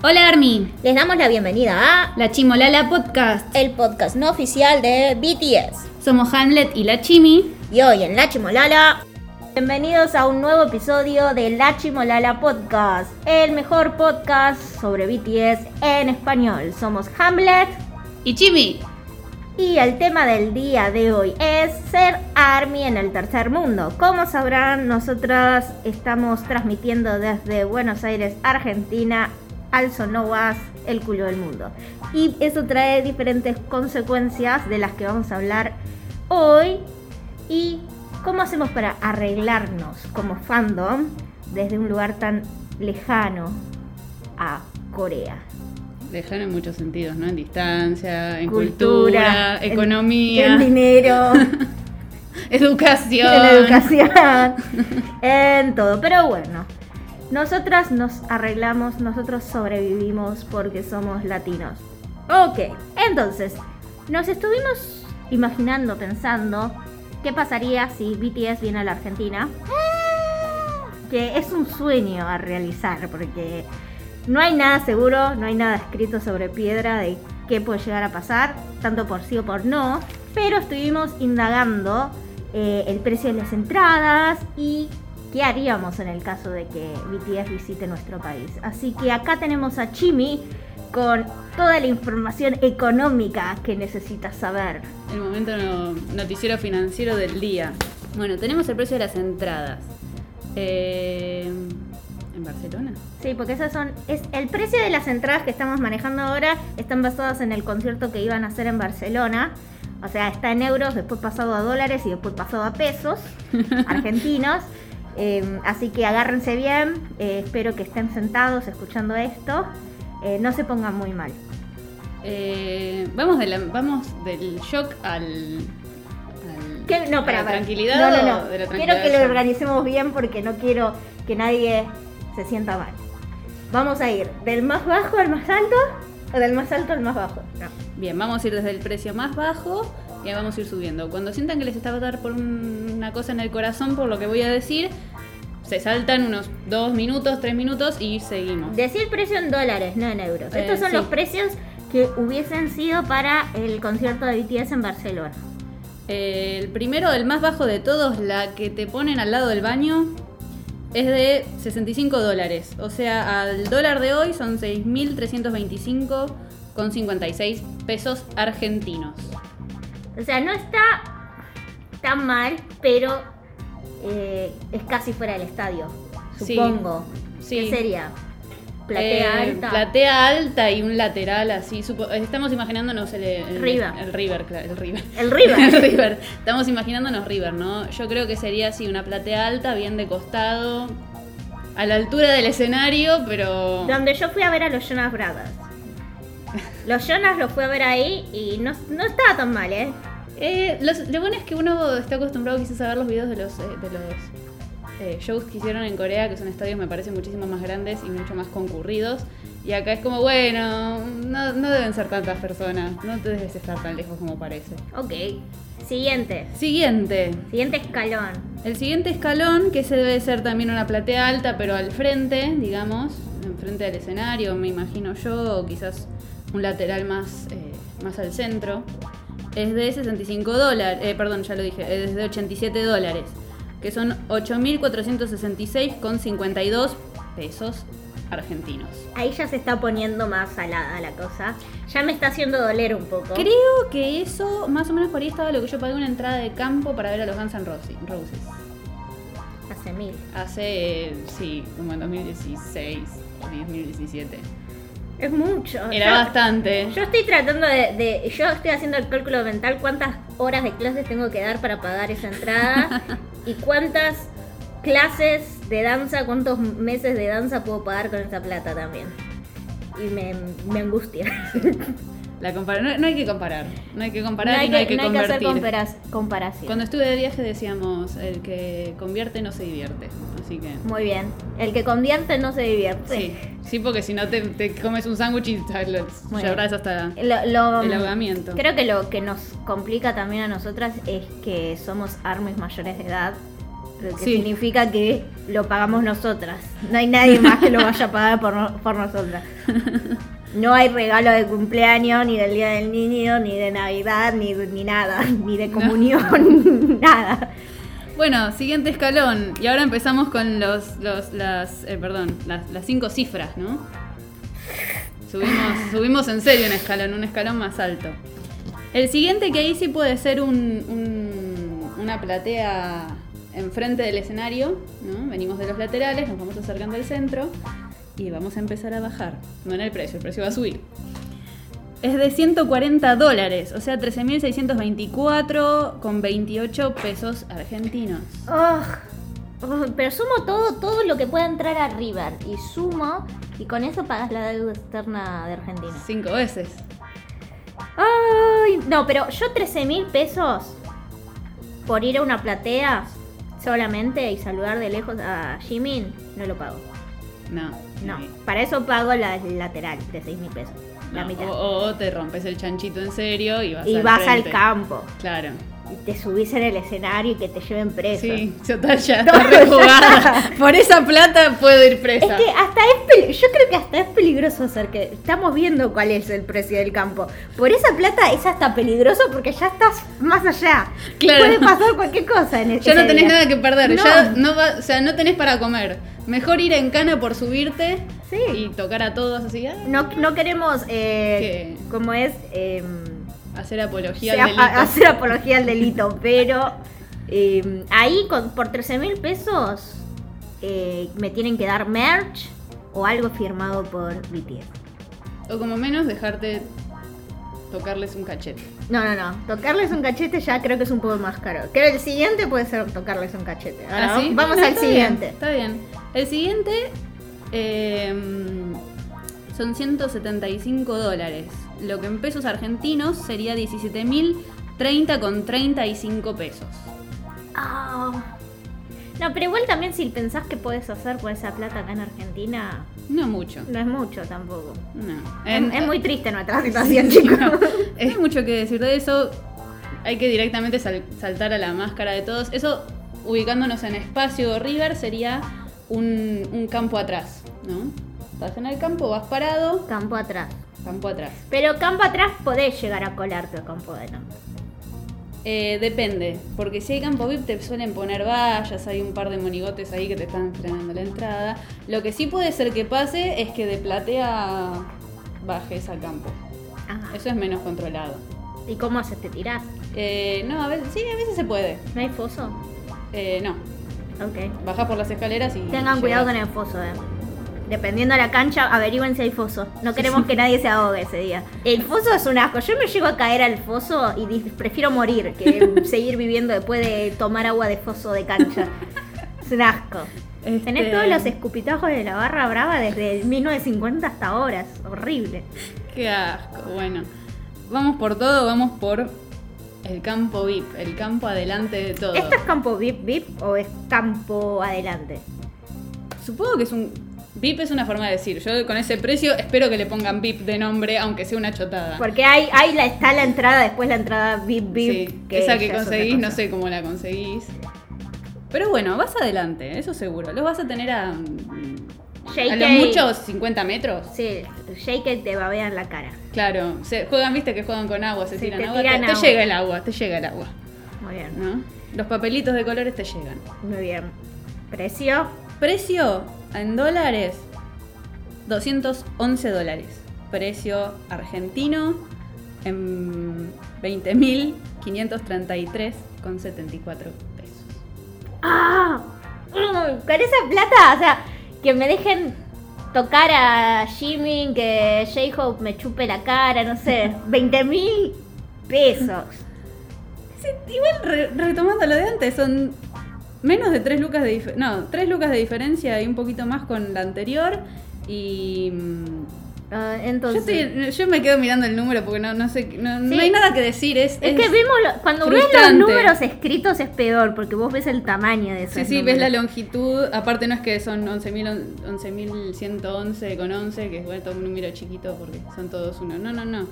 Hola Army, Les damos la bienvenida a la Chimolala Podcast. el podcast no oficial de BTS. Somos Hamlet y la Chimi. Y hoy en La Chimolala, bienvenidos a un nuevo episodio de La Chimolala Podcast, el mejor podcast sobre BTS en español. Somos Hamlet Y Chimi, y el tema del día de hoy es ser ARMY en el tercer mundo. Como sabrán, nosotras estamos transmitiendo desde Buenos Aires, Argentina, al Sonovas, el culo del mundo. Y eso trae diferentes consecuencias de las que vamos a hablar hoy. Y cómo hacemos para arreglarnos como fandom desde un lugar tan lejano a Corea. lejano en muchos sentidos, ¿no? En distancia, en Cultura, cultura, en- economía, en dinero. educación. en educación, en todo. Pero bueno, nosotras nos arreglamos, nosotros sobrevivimos porque somos latinos. Ok, entonces, nos estuvimos imaginando, pensando, ¿qué pasaría si BTS viene a la Argentina? Que es un sueño a realizar porque no hay nada seguro, no hay nada escrito sobre piedra de qué puede llegar a pasar, tanto por sí o por no, pero estuvimos indagando eh, el precio de las entradas y qué haríamos en el caso de que BTS visite nuestro país. Así que acá tenemos a Chimi con toda la información económica que necesitas saber. El momento no- noticiero financiero del día. Bueno, tenemos el precio de las entradas. Eh, ¿En Barcelona? Sí, porque esas son. Es, el precio de las entradas que estamos manejando ahora están basadas en el concierto que iban a hacer en Barcelona. O sea, está en euros, después pasado a dólares y después pasado a pesos argentinos. Eh, así que agárrense bien. eh, espero que estén sentados escuchando esto. Eh, no se pongan muy mal. Eh, vamos, de la- vamos del shock al. al- ¿Qué? No, para, la para. tranquilidad. No, no, no. de la Quiero que lo organicemos bien porque no quiero que nadie se sienta mal. Vamos a ir del más bajo al más alto o del más alto al más bajo. No. Bien, vamos a ir desde el precio más bajo y vamos a ir subiendo. Cuando sientan que les está a dar por un- una cosa en el corazón por lo que voy a decir, se saltan unos dos minutos, tres minutos y seguimos. Decir precio en dólares, no en euros. Eh, Estos son sí. los precios que hubiesen sido para el concierto de BTS en Barcelona. Eh, el primero, el más bajo de todos, la que te ponen al lado del baño, es de 65 dólares. O sea, al dólar de hoy son 6.325,56 pesos argentinos. O sea, no está tan mal, pero eh, es casi fuera del estadio, supongo. Sí. ¿Qué sería? Platea Eh, alta. Platea alta y un lateral así. estamos imaginándonos el, el- River. El River, claro, el River. El River. El River. Estamos imaginándonos River, ¿no? Yo creo que sería así, una platea alta, bien de costado, a la altura del escenario, pero... Donde yo fui a ver a los Jonas Brothers. Los Jonas los fui a ver ahí y no, no estaba tan mal, ¿eh? Eh, los- lo bueno es que uno está acostumbrado quizás a ver los videos de los, eh, de los eh, shows que hicieron en Corea, que son estadios me parece muchísimo más grandes y mucho más concurridos. Y acá es como, bueno, no, no deben ser tantas personas, no debes estar tan lejos como parece. Ok. Siguiente. Siguiente. Siguiente escalón. El siguiente escalón, que se debe ser también una platea alta, pero al frente, digamos, enfrente del escenario, me imagino yo, o quizás un lateral más, más al centro, es de 65 dólares, eh, perdón, ya lo dije, es de 87 dólares, que son 8.466,52 pesos argentinos. Ahí ya se está poniendo más salada la cosa. Ya me está haciendo doler un poco. Creo que eso, más o menos por ahí estaba lo que yo pagué una entrada de campo para ver a los Guns N' Roses. Hace mil. Hace, sí, como en 2016 o 2017. Es mucho. Era Yo- bastante. Yo estoy tratando de, de- Yo estoy haciendo el cálculo mental cuántas horas de clases tengo que dar para pagar esa entrada y cuántas clases de danza, cuántos meses de danza puedo pagar con esa plata también. Y me, me angustia. La compara- no, no hay que comparar. No hay que comparar no hay y no hay que, que no hay que hacer comparas- comparación. Cuando estuve de viaje decíamos, el que convierte no se divierte. Así que... Muy bien. El que convierte no se divierte. Sí, sí, porque si no te, te comes un sándwich y llevarás hasta Lo- lo- el ahogamiento. Creo que lo que nos complica también a nosotras es que somos armies mayores de edad Lo que Sí. significa que lo pagamos nosotras. No hay nadie más que lo vaya a pagar por, por nosotras. No hay regalo de cumpleaños, ni del Día del Niño, ni de Navidad, ni, ni nada, ni de comunión, nada. Bueno, siguiente escalón. Y ahora empezamos con los, los las, eh, perdón, las, las cinco cifras, ¿no? Subimos, subimos en serio un escalón, un escalón más alto. El siguiente que ahí sí puede ser un, un- una platea enfrente del escenario, ¿no? Venimos de los laterales, nos vamos acercando al centro y vamos a empezar a bajar. No en el precio, el precio va a subir. Es de 140 dólares, o sea, 13.624 con 28 pesos argentinos. Oh, oh, pero sumo todo, todo lo que pueda entrar a River. Y sumo, y con eso pagas la deuda externa de Argentina. Cinco veces. Ay, no, pero yo 13 mil pesos por ir a una platea solamente y saludar de lejos a Jimin, no lo pago. No. No, para eso pago la lateral de 6 mil pesos. La mitad. O, o te rompes el chanchito en serio y vas y al vas al campo. Claro. Y te subís en el escenario y que te lleven preso. Sí, total ya está rejugada. Por esa plata puedo ir presa. Es que hasta es yo creo que hasta es peligroso hacer que estamos viendo cuál es el precio del campo. Por esa plata es hasta peligroso porque ya estás más allá. Claro. Puede pasar cualquier cosa en el Ya no tenés nada que perder, No. ya no va, o sea, no tenés para comer. Mejor ir en cana por subirte Sí. y tocar a todos así, ah, No, no queremos, eh, ¿Qué? como es, eh, hacer apología al delito. hacer apología al delito, pero eh, ahí con, por 13 mil pesos eh, me tienen que dar merch o algo firmado por BTS. O como menos dejarte tocarles un cachete. No, no, no. Tocarles un cachete ya creo que es un poco más caro. Creo que el siguiente puede ser tocarles un cachete. Ahora, ¿Ah, sí? Vamos al está bien, siguiente. está bien. El siguiente eh, son 175 dólares. Lo que en pesos argentinos sería 17.030 con 35 pesos. Ah. No, pero igual también si pensás que puedes hacer por esa plata acá en Argentina, No mucho. no es mucho tampoco. No. Es, En- es muy triste nuestra situación, chicos. No, es mucho que decir de eso. Hay que directamente sal- saltar a la máscara de todos. Eso, ubicándonos en espacio River, sería un, un campo atrás, ¿no? Estás en el campo, vas parado, Campo atrás. campo atrás. Pero campo atrás podés llegar a colarte a campo adelante. Eh, depende, porque si hay campo VIP te suelen poner vallas, hay un par de monigotes ahí que te están frenando la entrada. Lo que sí puede ser que pase es que de platea bajes al campo. Ajá. Eso es menos controlado. ¿Y cómo haces? ¿Te tirás? Eh, no, a veces, sí, a veces se puede. ¿No hay foso? Eh, no, Ok. bajás por las escaleras y. Tengan cuidado con el foso, eh. Dependiendo de la cancha, averigüen si hay foso. No queremos que nadie se ahogue ese día. El foso es un asco. Yo me llego a caer al foso y prefiero morir que seguir viviendo después de tomar agua de foso de cancha. Es un asco. Este, Tenés todos los escupitajos de la barra brava desde el 1950 hasta ahora. Es horrible. Qué asco. Bueno, vamos por todo, vamos por el campo VIP, el campo adelante de todo. ¿Esto es campo VIP VIP o es campo adelante? Supongo que es un. VIP es una forma de decir. Yo con ese precio espero que le pongan VIP de nombre, aunque sea una chotada. Porque hay, hay la, está la entrada, después la entrada VIP VIP. Sí, esa que es conseguís, no sé cómo la conseguís. Pero bueno, vas adelante, eso seguro. Los vas a tener a. A JK. lo muchos 50 metros. Sí, Shake te babea en la cara. Claro, se juegan, viste que juegan con agua, se Sí, tiran te agua. tiran te, te agua. llega el agua, te llega el agua, Muy bien. ¿no? Los papelitos de colores te llegan. Muy bien. Precio. Precio en dólares, 211 dólares. Precio argentino en 20.533,74 pesos. ¡Ah! Mm, Con esa plata, o sea, que me dejen tocar a Jimmy, que J-Hope me chupe la cara, no sé, 20 mil pesos. Sí, igual re- retomando lo de antes, son menos de 3 lucas de diferencia. No, 3 lucas de diferencia y un poquito más con la anterior. Y. mm, Ah, Yo, entonces, estoy- yo me quedo mirando el número porque no, no sé, no, no Sí. hay nada que decir. Es, es que vemos, lo- cuando ves los frustrante. números escritos es peor, porque vos ves el tamaño de esos Sí, sí, ves números. la longitud. Aparte, no es que son 11.000 11.111 con 11, que es bueno, todo un número chiquito porque son todos uno. No, no, no.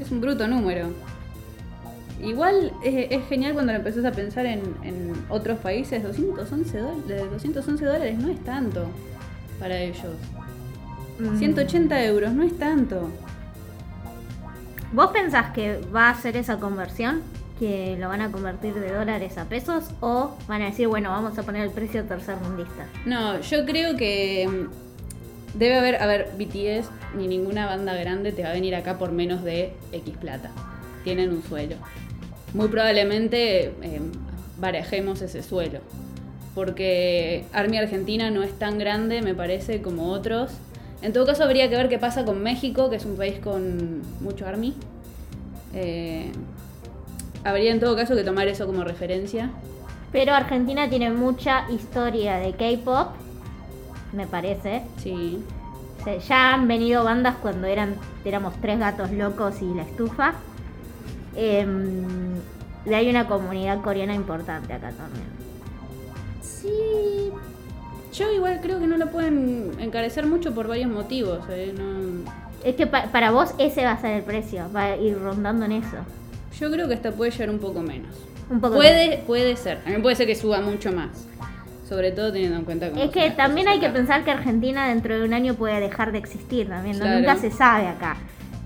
Es un bruto número. Igual es, es genial cuando lo empezás a pensar en, en otros países. 211 dólares, 211 dólares no es tanto para ellos. Mm. 180 euros no es tanto. ¿Vos pensás que va a hacer esa conversión? ¿Que lo van a convertir de dólares a pesos? ¿O van a decir, bueno, vamos a poner el precio tercermundista? No, yo creo que mm, debe haber, a ver, BTS ni ninguna banda grande te va a venir acá por menos de X plata. Tienen un suelo. Muy probablemente eh, barajemos ese suelo. Porque Army Argentina no es tan grande, me parece, como otros. En todo caso, habría que ver qué pasa con México, que es un país con mucho Army. Eh, habría en todo caso que tomar eso como referencia. Pero Argentina tiene mucha historia de K-pop, me parece. Sí. O sea, ya han venido bandas cuando eran éramos tres gatos locos y la estufa. Em, y hay una comunidad coreana importante acá también. Sí. Yo igual creo que no lo pueden encarecer mucho por varios motivos. eh, no- Es que pa- para vos ese va a ser el precio, va a ir rondando en eso. Yo creo que hasta puede llegar un poco menos. Un poco Puede, puede ser. También puede ser que suba mucho más. Sobre todo teniendo en cuenta cómo Es que también hay que pensar que Argentina dentro de un año puede dejar de existir también, ¿no? Claro. nunca se sabe acá.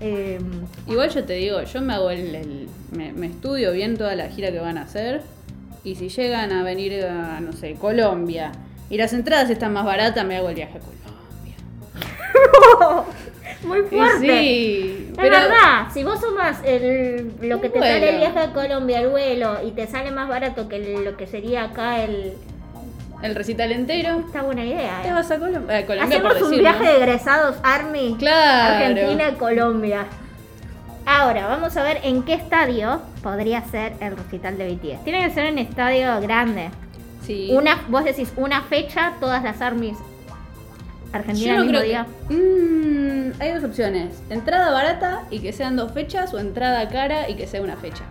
Em, Igual yo te digo, yo me hago el, el- me, me estudio bien toda la gira que van a hacer. Y si llegan a venir a, no sé, Colombia. Y las entradas están más baratas, me hago el viaje a Colombia. muy fuerte. sí, Es pero verdad, si vos sumas el, lo que te vuelo. sale el viaje a Colombia, el vuelo, y te sale más barato que el- lo que sería acá el... el recital entero, Está buena idea, te ¿eh? vas a Colombia. a Colombia Hacemos por un viaje de egresados Army, Claro. Argentina, Colombia. Ahora, vamos a ver en qué estadio podría ser el recital de BTS. Tiene que ser un estadio grande. Sí. Una, vos decís una fecha, todas las armies Argentina Yo no el mismo creo día. que. Mm, hay dos opciones: entrada barata y que sean dos fechas, o entrada cara y que sea una fecha.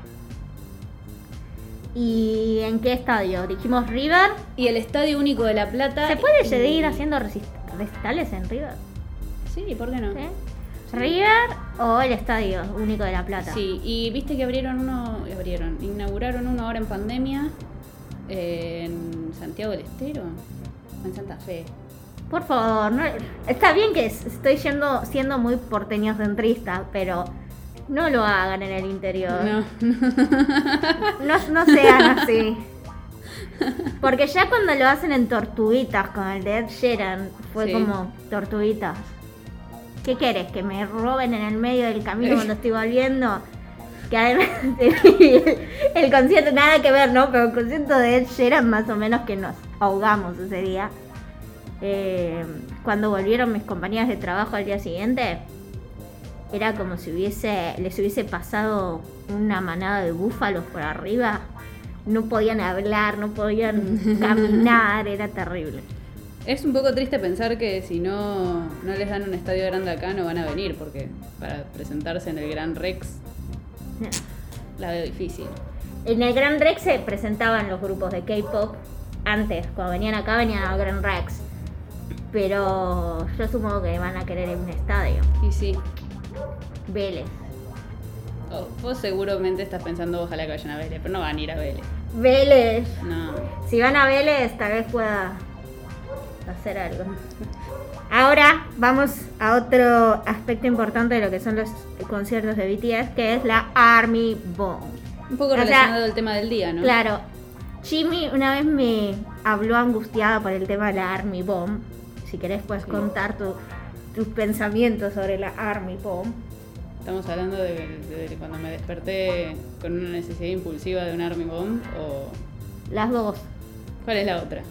¿Y en qué estadio? Dijimos River. Y el Estadio Único de La Plata. ¿Se puede y- seguir haciendo recitales en River? Sí, ¿por qué no? ¿Sí? ¿River o el estadio único de La Plata? Sí, y viste que abrieron uno, abrieron, inauguraron uno ahora en pandemia en Santiago del Estero, en Santa Fe. Por favor, no- está bien que estoy yendo, siendo muy porteño centrista, pero no lo hagan en el interior. No, No, no sean así. Porque ya cuando lo hacen en Tortuguitas con el de Ed Sheeran, fue Sí. como Tortuguitas. ¿Qué quieres? ¿Que me roben en el medio del camino cuando estoy volviendo? Que además el, el concierto, nada que ver, ¿no? Pero el concierto de Ed Sheeran más o menos que nos ahogamos ese día. Eh, cuando volvieron mis compañeras de trabajo al día siguiente, era como si hubiese, les hubiese pasado una manada de búfalos por arriba. No podían hablar, no podían caminar, era terrible. Es un poco triste pensar que si no, no les dan un estadio grande acá no van a venir, porque para presentarse en el Gran Rex la veo difícil. En el Gran Rex se presentaban los grupos de K-pop antes, cuando venían acá venían al Gran Rex. Pero yo supongo que van a querer un estadio. Y sí, Vélez. oh, vos seguramente estás pensando ojalá que vayan a Vélez, pero no van a ir a Vélez. Vélez. No. Si van a Vélez, tal vez pueda hacer algo. Ahora vamos a otro aspecto importante de lo que son los conciertos de BTS, que es la Army Bomb. Un poco O sea, relacionado al tema del día, ¿no? Claro, Jimmy una vez me habló angustiada por el tema de la Army Bomb. Si querés puedes Sí. contar tu- tus pensamientos sobre la Army Bomb. Estamos hablando de, de cuando me desperté con una necesidad impulsiva de un Army Bomb o... Las dos. ¿Cuál es la otra?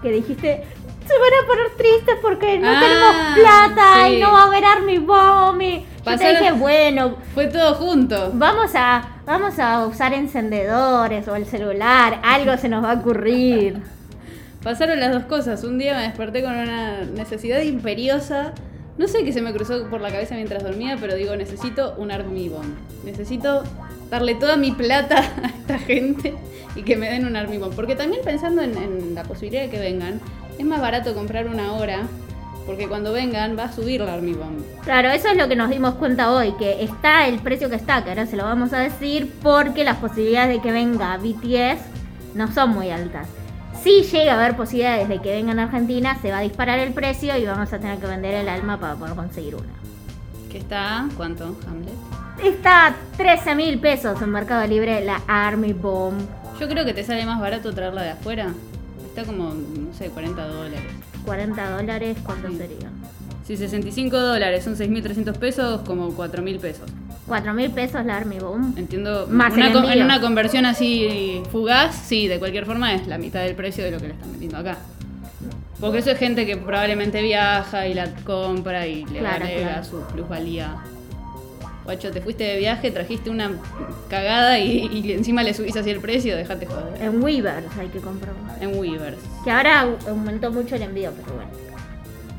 Que dijiste, se van a poner tristes porque no Ah, tenemos plata sí. y no va a haber Army Bomb. Y yo te Pasaron- dije, bueno, Fue todo junto. vamos a, vamos a usar encendedores o el celular, algo se nos va a ocurrir. Pasaron las dos cosas. Un día me desperté con una necesidad imperiosa. No sé qué se me cruzó por la cabeza mientras dormía, pero digo, necesito un Army Bomb. Necesito darle toda mi plata a esta gente y que me den un Army Bomb. Porque también pensando en, la posibilidad de que vengan, es más barato comprar una hora Porque cuando vengan va a subir la Army. Claro, eso es lo que nos dimos cuenta hoy, que está el precio que está, que ahora se lo vamos a decir, porque las posibilidades de que venga BTS no son muy altas. Si llega a haber posibilidades de que vengan a Argentina, se va a disparar el precio y vamos a tener que vender el alma para poder conseguir una. ¿Qué está? ¿Cuánto, Hamlet? Está a 13 mil pesos en Mercado Libre la Army Bomb. Yo creo que te sale más barato traerla de afuera. Está como, no sé, 40 dólares. 40 dólares, ¿cuánto Sí. sería? Si 65 dólares son 6.300 pesos, como 4.000 pesos. 4 mil pesos la Army Bomb. Entiendo. Más una en una conversión así fugaz, sí, de cualquier forma es la mitad del precio de lo que le están vendiendo acá. Porque eso es gente que probablemente viaja y la compra y le Claro, agrega claro. su plusvalía. Guacho, te fuiste de viaje, trajiste una cagada y, y encima le subís así el precio, dejate joder. En Weavers hay que comprarlo. En Weavers. Que ahora au- aumentó mucho el envío, pero bueno.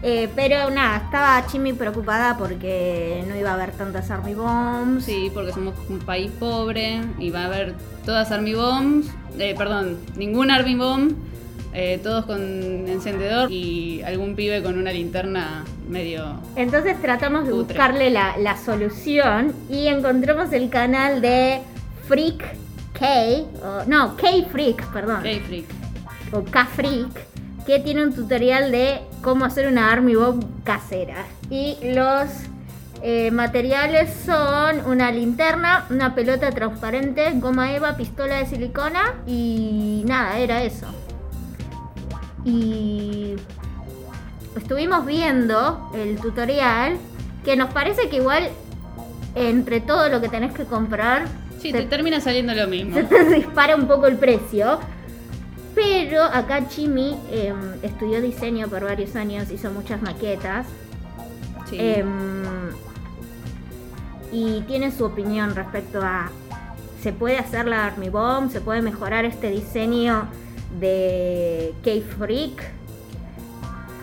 Eh, pero nada, estaba Chimi preocupada porque no iba a haber tantas Army Bombs. Sí, porque somos un país pobre y va a haber todas Army Bombs, eh, perdón, ninguna Army Bomb, eh, todos con encendedor y algún pibe con una linterna medio... Entonces tratamos de Putre. buscarle la, la solución y encontramos el canal de Freak K, o, no, K Freak, perdón, Hey, freak. o K Freak, que tiene un tutorial de cómo hacer una Army Bomb casera. Y los eh, materiales son una linterna, una pelota transparente, goma eva, pistola de silicona y nada, era eso. Y estuvimos viendo el tutorial que nos parece que igual entre todo lo que tenés que comprar Sí, te termina saliendo lo mismo. se te dispara un poco el precio. Pero acá Chimi em, estudió diseño por varios años, hizo muchas maquetas. Sí. em, y tiene su opinión respecto a se puede hacer la Army Bomb, se puede mejorar este diseño de K-Freak.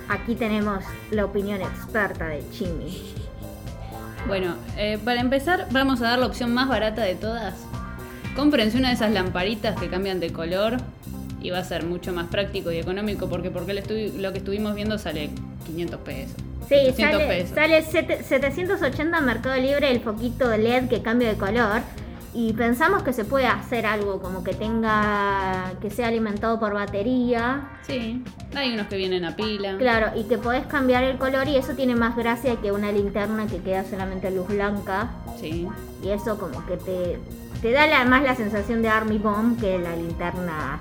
Aquí tenemos la opinión experta de Chimi. Bueno, eh, para empezar vamos a dar la opción más barata de todas. Cómprense una de esas lamparitas que cambian de color y va a ser mucho más práctico y económico porque, porque lo, que estuvimos viendo sale 500 pesos. Sí, 800 sale, pesos. sale sete- 780 en Mercado Libre el foquito LED que cambia de color. Y pensamos que se puede hacer algo como que tenga. que sea alimentado por batería. Sí, hay unos que vienen a pila. Claro, y que podés cambiar el color y eso tiene más gracia que una linterna que queda solamente luz blanca. Sí. Y eso como que te, te da la- más la sensación de Army Bomb que la linterna.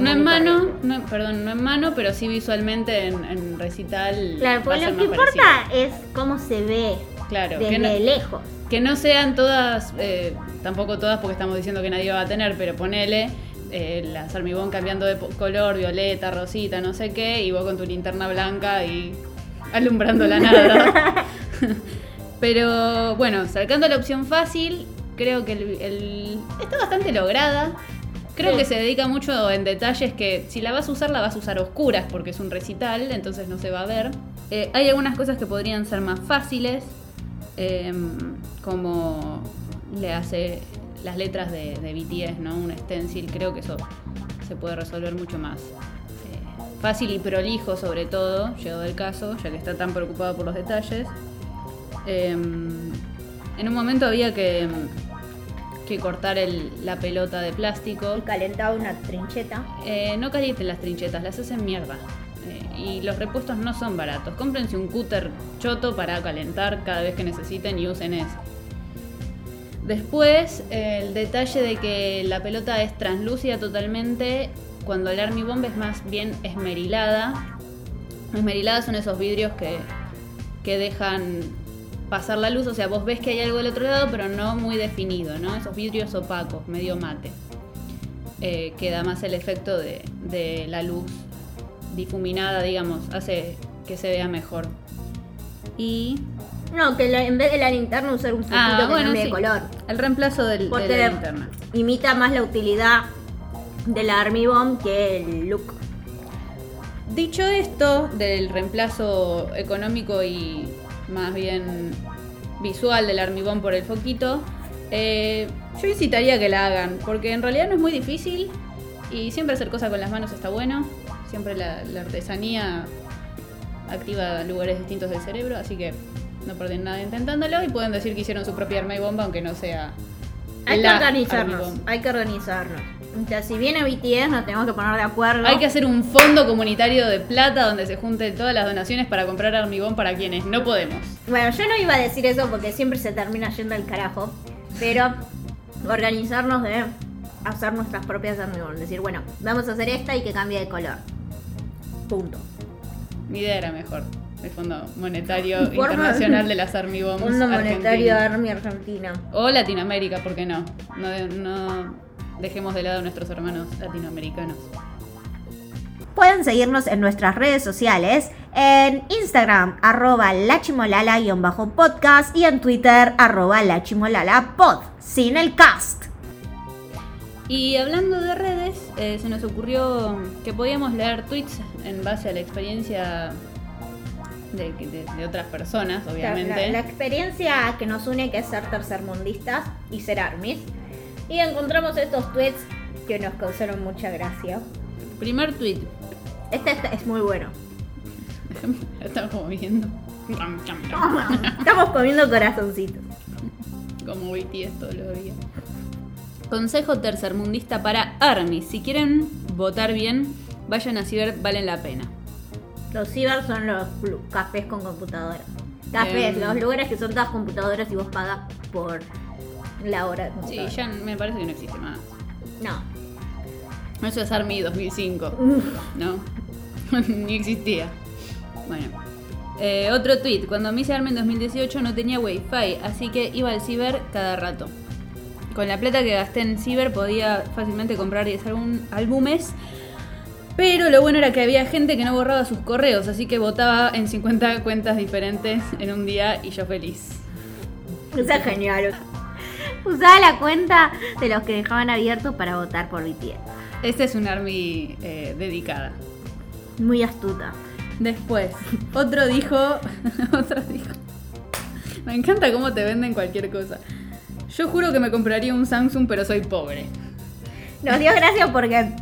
No en mano, no, perdón, no en mano, pero sí visualmente en, en recital. Claro, ser lo que importa es cómo se ve Claro, desde que no, lejos. que no sean todas, eh, tampoco todas porque estamos diciendo que nadie va a tener, pero ponele eh, las armibón cambiando de color, violeta, rosita, no sé qué, y vos con tu linterna blanca y alumbrando la nada. pero bueno, sacando la opción fácil, creo que el, el- está bastante lograda. Creo Sí. que se dedica mucho en detalles que si la vas a usar, la vas a usar a oscuras porque es un recital, entonces no se va a ver. Eh, hay algunas cosas que podrían ser más fáciles, em, como le hace las letras de, de BTS, ¿no? Un stencil, creo que eso se puede resolver mucho más eh, fácil y prolijo sobre todo, llegado el caso, ya que está tan preocupado por los detalles. Em, en un momento había que, que cortar el- la pelota de plástico. Y calentaba una trincheta. Eh, no calienten las trinchetas, las hacen mierda. Eh, y los repuestos no son baratos. Cómprense un cúter choto para calentar cada vez que necesiten y usen ese. Después, el detalle de que la pelota es translúcida totalmente, cuando el Army Bomb es más bien esmerilada. Esmerilada son esos vidrios que, que dejan pasar la luz, o sea, vos ves que hay algo del otro lado, pero no muy definido, ¿no? Esos vidrios opacos, medio mate eh, que da más el efecto de, de la luz difuminada, digamos, hace que se vea mejor. Y. No, que la- en vez de la linterna usar un foquito Ah, que bueno, cambie sí. de color. El reemplazo del, de Porque la linterna. imita más la utilidad de la Army Bomb que el look. Dicho esto, del reemplazo económico y más bien visual del armibón por el foquito, eh, yo incitaría que la hagan, porque en realidad no es muy difícil y siempre hacer cosas con las manos está bueno, siempre la, la artesanía activa lugares distintos del cerebro, así que no pierden nada intentándolo y pueden decir que hicieron su propia arma y bomba, aunque no sea. Hay que organizarnos, hay que organizarnos. O sea, si viene BTS nos tenemos que poner de acuerdo. Hay que hacer un fondo comunitario de plata donde se junten todas las donaciones para comprar Bomb para quienes no podemos. Bueno, yo no iba a decir eso porque siempre se termina yendo al carajo, pero organizarnos de hacer nuestras propias Bomb. Decir, bueno, vamos a hacer esta y que cambie de color. Punto. Mi idea era mejor. El Fondo Monetario Internacional de las Army Bombs. Fondo Monetario. Army Argentina. O Latinoamérica, ¿por qué no? No dejemos de lado a nuestros hermanos latinoamericanos. Pueden seguirnos en nuestras redes sociales, en Instagram, arroba lachimolala-podcast y en Twitter, arroba lachimolalapod, sin el cast. Y hablando de redes, eh, se nos ocurrió que podíamos leer tweets en base a la experiencia de, de- de otras personas, obviamente. La, la experiencia que nos une que es ser tercermundistas y ser armies. Y encontramos estos tweets que nos causaron mucha gracia. Primer tweet. Este, este es muy bueno. Estamos como viendo. Estamos comiendo corazoncitos. Como BTS todos los días. Consejo tercermundista para Army. Si quieren votar bien, vayan a Ciber, valen la pena. Los ciber son los cafés con computadora. Cafés, Em. los lugares que son todas computadoras y vos pagas por la hora de Sí, ya me parece que no existe más. No. Eso es Army 2005. ¿No? Ni existía. Bueno. Eh, otro tweet. Cuando me hice Army en 2018 no tenía wifi, así que iba al ciber cada rato. Con la plata que gasté en ciber podía fácilmente comprar 10 álbum- álbumes. Pero lo bueno era que había gente que no borraba sus correos, así que votaba en 50 cuentas diferentes en un día y yo feliz. Eso es genial. Usaba la cuenta de los que dejaban abiertos para votar por BTS. Este es un Army eh, dedicada. Muy astuta. Después, otro dijo. otro dijo. Me encanta cómo te venden cualquier cosa. Yo juro que me compraría un Samsung, pero soy pobre. Nos dio gracia porque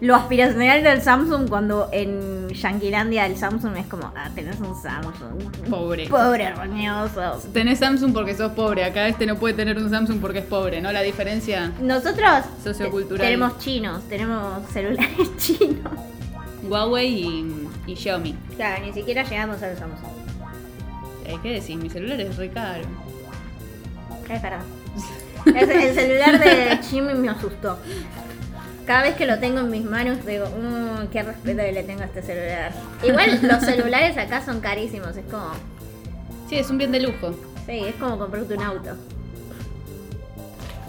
lo aspiracional del Samsung cuando en Yanquilandia el Samsung es como, ah, tenés un Samsung. Pobre. Pobre roñoso. Tenés Samsung porque sos pobre. Acá este no puede tener un Samsung porque es pobre, ¿no? La diferencia. Nosotros Sociocultural. te- tenemos chinos, tenemos celulares chinos. Huawei y, y Xiaomi. Claro, ni siquiera llegamos al Samsung. Eh, ¿Qué decís? Mi celular es re caro. Es verdad. Es- el celular de Jimmy me asustó. Cada vez que lo tengo en mis manos digo, mmm, qué respeto que le tengo a este celular. Igual los celulares acá son carísimos, es como, Sí, es un bien de lujo. sí, es como comprarte un auto.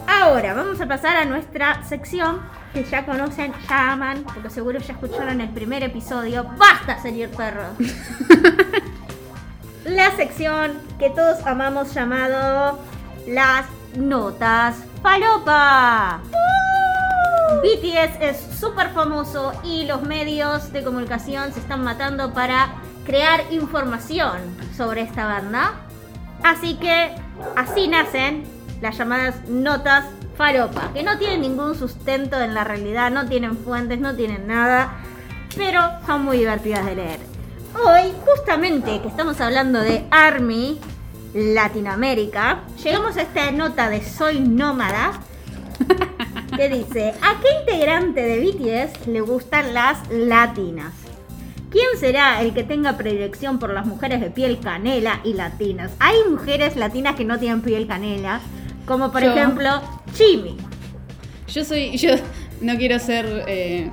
Ahora, vamos a pasar a nuestra sección que ya conocen, ya aman, porque seguro ya escucharon el primer episodio. ¡Basta, señor perro! La sección que todos amamos llamado Las Notas Falopa. BTS es súper famoso y los medios de comunicación se están matando para crear información sobre esta banda. Así que así nacen las llamadas notas falopa, que no tienen ningún sustento en la realidad, no tienen fuentes, no tienen nada, pero son muy divertidas de leer. Hoy, justamente que estamos hablando de Army Latinoamérica, llegamos a esta nota de Soy Nómada que dice, ¿a qué integrante de BTS le gustan las latinas? ¿Quién será el que tenga predilección por las mujeres de piel canela y latinas? Hay mujeres latinas que no tienen piel canela, como por Yo. ejemplo Chimi. Yo soy. Yo no quiero ser. eh,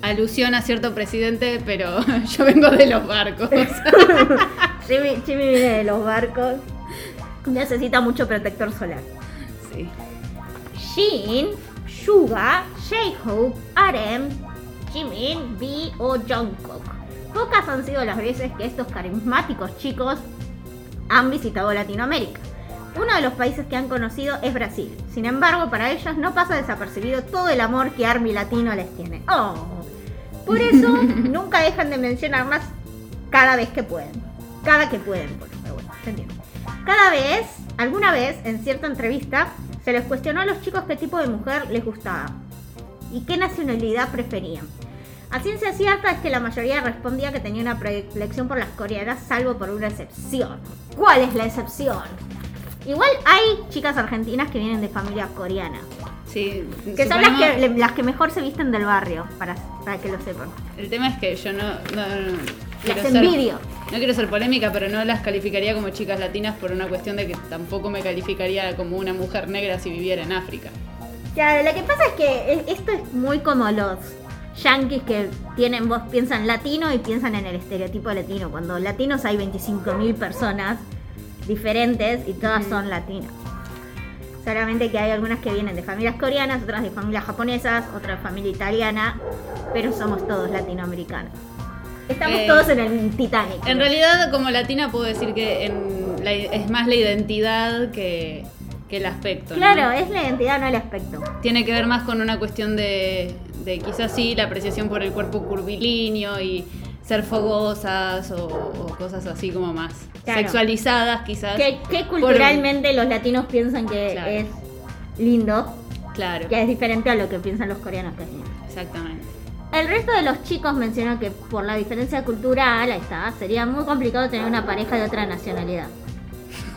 alusión a cierto presidente, pero yo vengo de los barcos. Chimi, Chimi viene de los barcos. Necesita mucho protector solar. sí. Shin, Suga, J-Hope, RM, Jimin, V o Jungkook. Pocas han sido las veces que estos carismáticos chicos han visitado Latinoamérica. Uno de los países que han conocido es Brasil. Sin embargo, para ellos no pasa desapercibido todo el amor que Army Latino les tiene. Oh. Por eso nunca dejan de mencionarlas cada vez que pueden. Cada que pueden, bueno, se entiende. Cada vez, alguna vez, en cierta entrevista, se les cuestionó a los chicos qué tipo de mujer les gustaba y qué nacionalidad preferían. A ciencia cierta es que la mayoría respondía que tenía una predilección por las coreanas, salvo por una excepción. ¿Cuál es la excepción? Igual hay chicas argentinas que vienen de familia coreana. Sí, Que son las que, las que mejor se visten del barrio, para, para que lo sepan. El tema es que yo no. no, no quiero Las ser- envidio. no quiero ser polémica, pero no las calificaría como chicas latinas por una cuestión de que tampoco me calificaría como una mujer negra si viviera en África. Claro, lo que pasa es que es- esto es muy como los yankees que tienen voz, piensan latino y piensan en el estereotipo latino. Cuando latinos hay 25.000 personas diferentes y todas Ujú. son latinas. Solamente que hay algunas que vienen de familias coreanas, otras de familias japonesas, otras de familia italiana, pero somos todos latinoamericanos. Estamos Eh, todos en el Titanic. En realidad, como latina, puedo decir que en la- es más la identidad que, que el aspecto. ¿no? Claro, es la identidad, no el aspecto. Tiene que ver más con una cuestión de, de quizás sí la apreciación por el cuerpo curvilíneo y ser fogosas o, o cosas así como más Claro. sexualizadas quizás. Que, que por- culturalmente los latinos piensan que Claro. es lindo, Claro, que es diferente a lo que piensan los coreanos que exactamente. El resto de los chicos mencionó que por la diferencia cultural, ahí está, sería muy complicado tener una pareja de otra nacionalidad.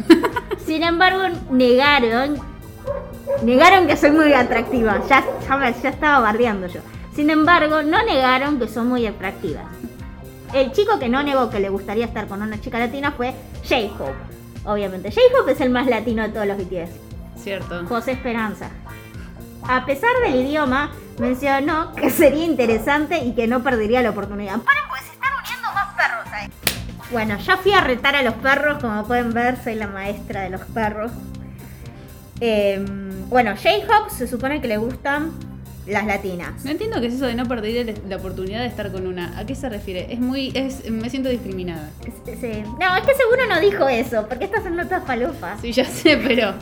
Sin embargo, negaron, negaron que soy muy atractiva. Ya, ya, ya estaba bardeando yo. Sin embargo, no negaron que son muy atractivas. El chico que no negó que le gustaría estar con una chica latina fue J-Hope. Obviamente, J-Hope es el más latino de todos los BTS. Cierto. José Esperanza. A pesar del idioma, mencionó que sería interesante y que no perdería la oportunidad. Paren, pues se están uniendo más perros ahí. Bueno, ya fui a retar a los perros, como pueden ver, soy la maestra de los perros. Eh, bueno, J-Hope se supone que le gustan las latinas. No entiendo qué es eso de no perder la oportunidad de estar con una. ¿A qué se refiere? Es muy. Es, me siento discriminada. Es- es- No, es que seguro no dijo eso, porque estas son notas falufas. Sí, ya sé, pero.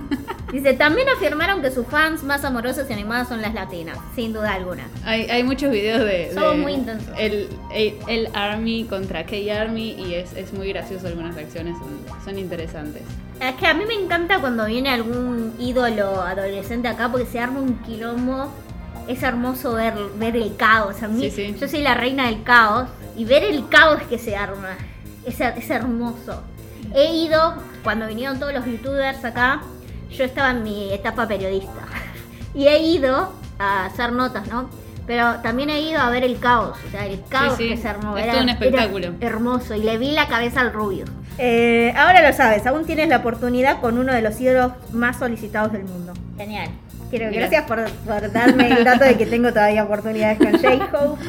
Dice, también afirmaron que sus fans más amorosos y animadas son las latinas, sin duda alguna. Hay, hay muchos videos de. Somos de muy intensos. El, el, el Army contra K-Army y es, es muy gracioso algunas reacciones, son, son interesantes. Es que a mí me encanta cuando viene algún ídolo adolescente acá porque se arma un quilombo. Es hermoso ver, ver el caos. A mí, Sí, sí. Yo soy la reina del caos y ver el caos que se arma es, es hermoso. He ido, cuando vinieron todos los youtubers acá, yo estaba en mi etapa periodista y he ido a hacer notas, ¿no? Pero también he ido a ver el caos, o sea, el caos sí. que se armó. Es era- todo un era espectáculo. hermoso y le vi la cabeza al rubio. Eh, ahora lo sabes, aún tienes la oportunidad con uno de los ídolos más solicitados del mundo. Genial. Quiero, gracias por, por darme el dato de que tengo todavía oportunidades con J-Hope.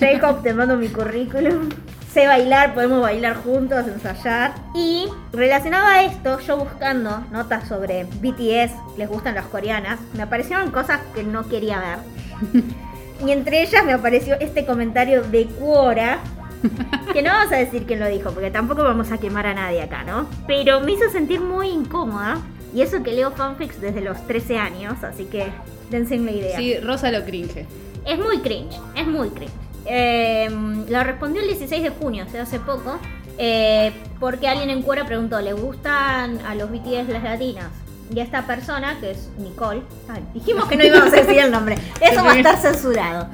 J-Hope, te mando mi currículum. Sé bailar, podemos bailar juntos, ensayar. Y relacionado a esto, yo buscando notas sobre BTS, les gustan las coreanas, me aparecieron cosas que no quería ver. Y entre ellas me apareció este comentario de Quora, que no vamos a decir quién lo dijo, porque tampoco vamos a quemar a nadie acá, ¿no? Pero me hizo sentir muy incómoda. Y eso que leo fanfics desde los 13 años, así que dense una idea. Sí, Rosa lo cringe. Es muy cringe, es muy cringe. Eh, lo respondió el 16 de junio, o sea, hace poco. eh, porque alguien en Quora preguntó, ¿le gustan a los BTS las latinas? Y esta persona, que es Nicole, ay, dijimos que no íbamos a decir el nombre, eso va a estar censurado.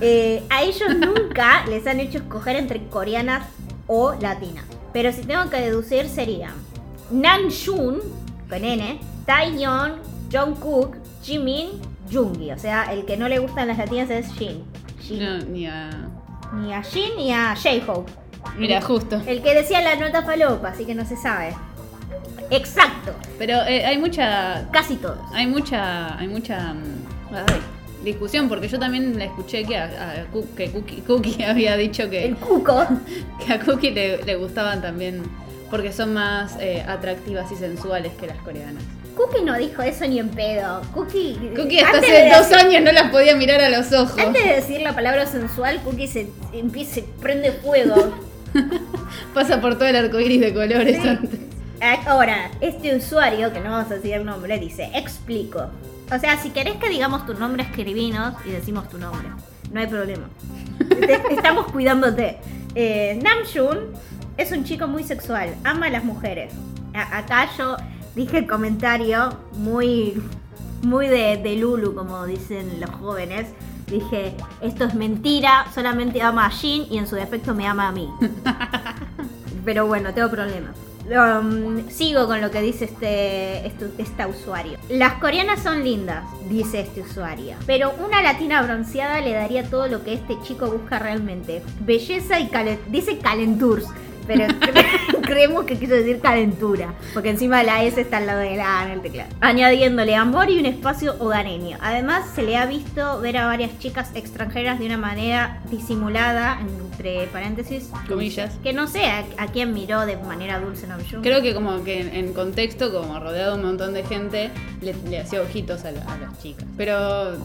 Eh, a ellos nunca les han hecho escoger entre coreanas o latinas. Pero si tengo que deducir serían Namjoon, con N, Taeyeon, Jungkook, Jimin, Jungi. O sea, el que no le gustan las latinas es Shin. Shin. No, ni a. Ni a Shin ni a J-Hope. Mira, justo. El que decía la nota falopa, así que no se sabe. Exacto, Pero eh, hay mucha. casi todos. Hay mucha. Hay mucha. mm, ay, discusión, porque yo también la escuché que a, que Cookie, Cookie había dicho que, El cuco. que a Cookie le, le gustaban también porque son más eh, atractivas y sensuales que las coreanas. Cookie no dijo eso ni en pedo. Cookie. Cookie hasta hace de dos años no las podía mirar a los ojos. Antes de decir la palabra sensual, Cookie se empieza, se prende fuego. Pasa por todo el arco iris de colores Sí. antes. Ahora, este usuario, que no vamos a decir el nombre, dice, explico. O sea, si querés que digamos tu nombre, escribinos y decimos tu nombre. No hay problema. Te- estamos cuidándote. Eh, Namjoon es un chico muy sexual, ama a las mujeres. A- acá yo dije el comentario muy, muy de, de Lulu, como dicen los jóvenes. Dije, esto es mentira, solamente ama a Jin y en su defecto me ama a mí. Pero bueno, tengo problemas. Um, sigo con lo que dice este, este, esta usuario. Las coreanas son lindas, dice este usuario. Pero una latina bronceada le daría todo lo que este chico busca realmente. Belleza y calentura. Dice calenturs. Pero creemos que quiso decir calentura, porque encima la S está al lado de la A en el teclado. Añadiéndole amor y un espacio hogareño. Además, se le ha visto ver a varias chicas extranjeras de una manera disimulada, entre paréntesis, Comillas. que no sé a, a quién miró de manera dulce Namjoon. Creo que como que en, en contexto, como rodeado de un montón de gente, le, le hacía ojitos a, la- a las chicas. Pero...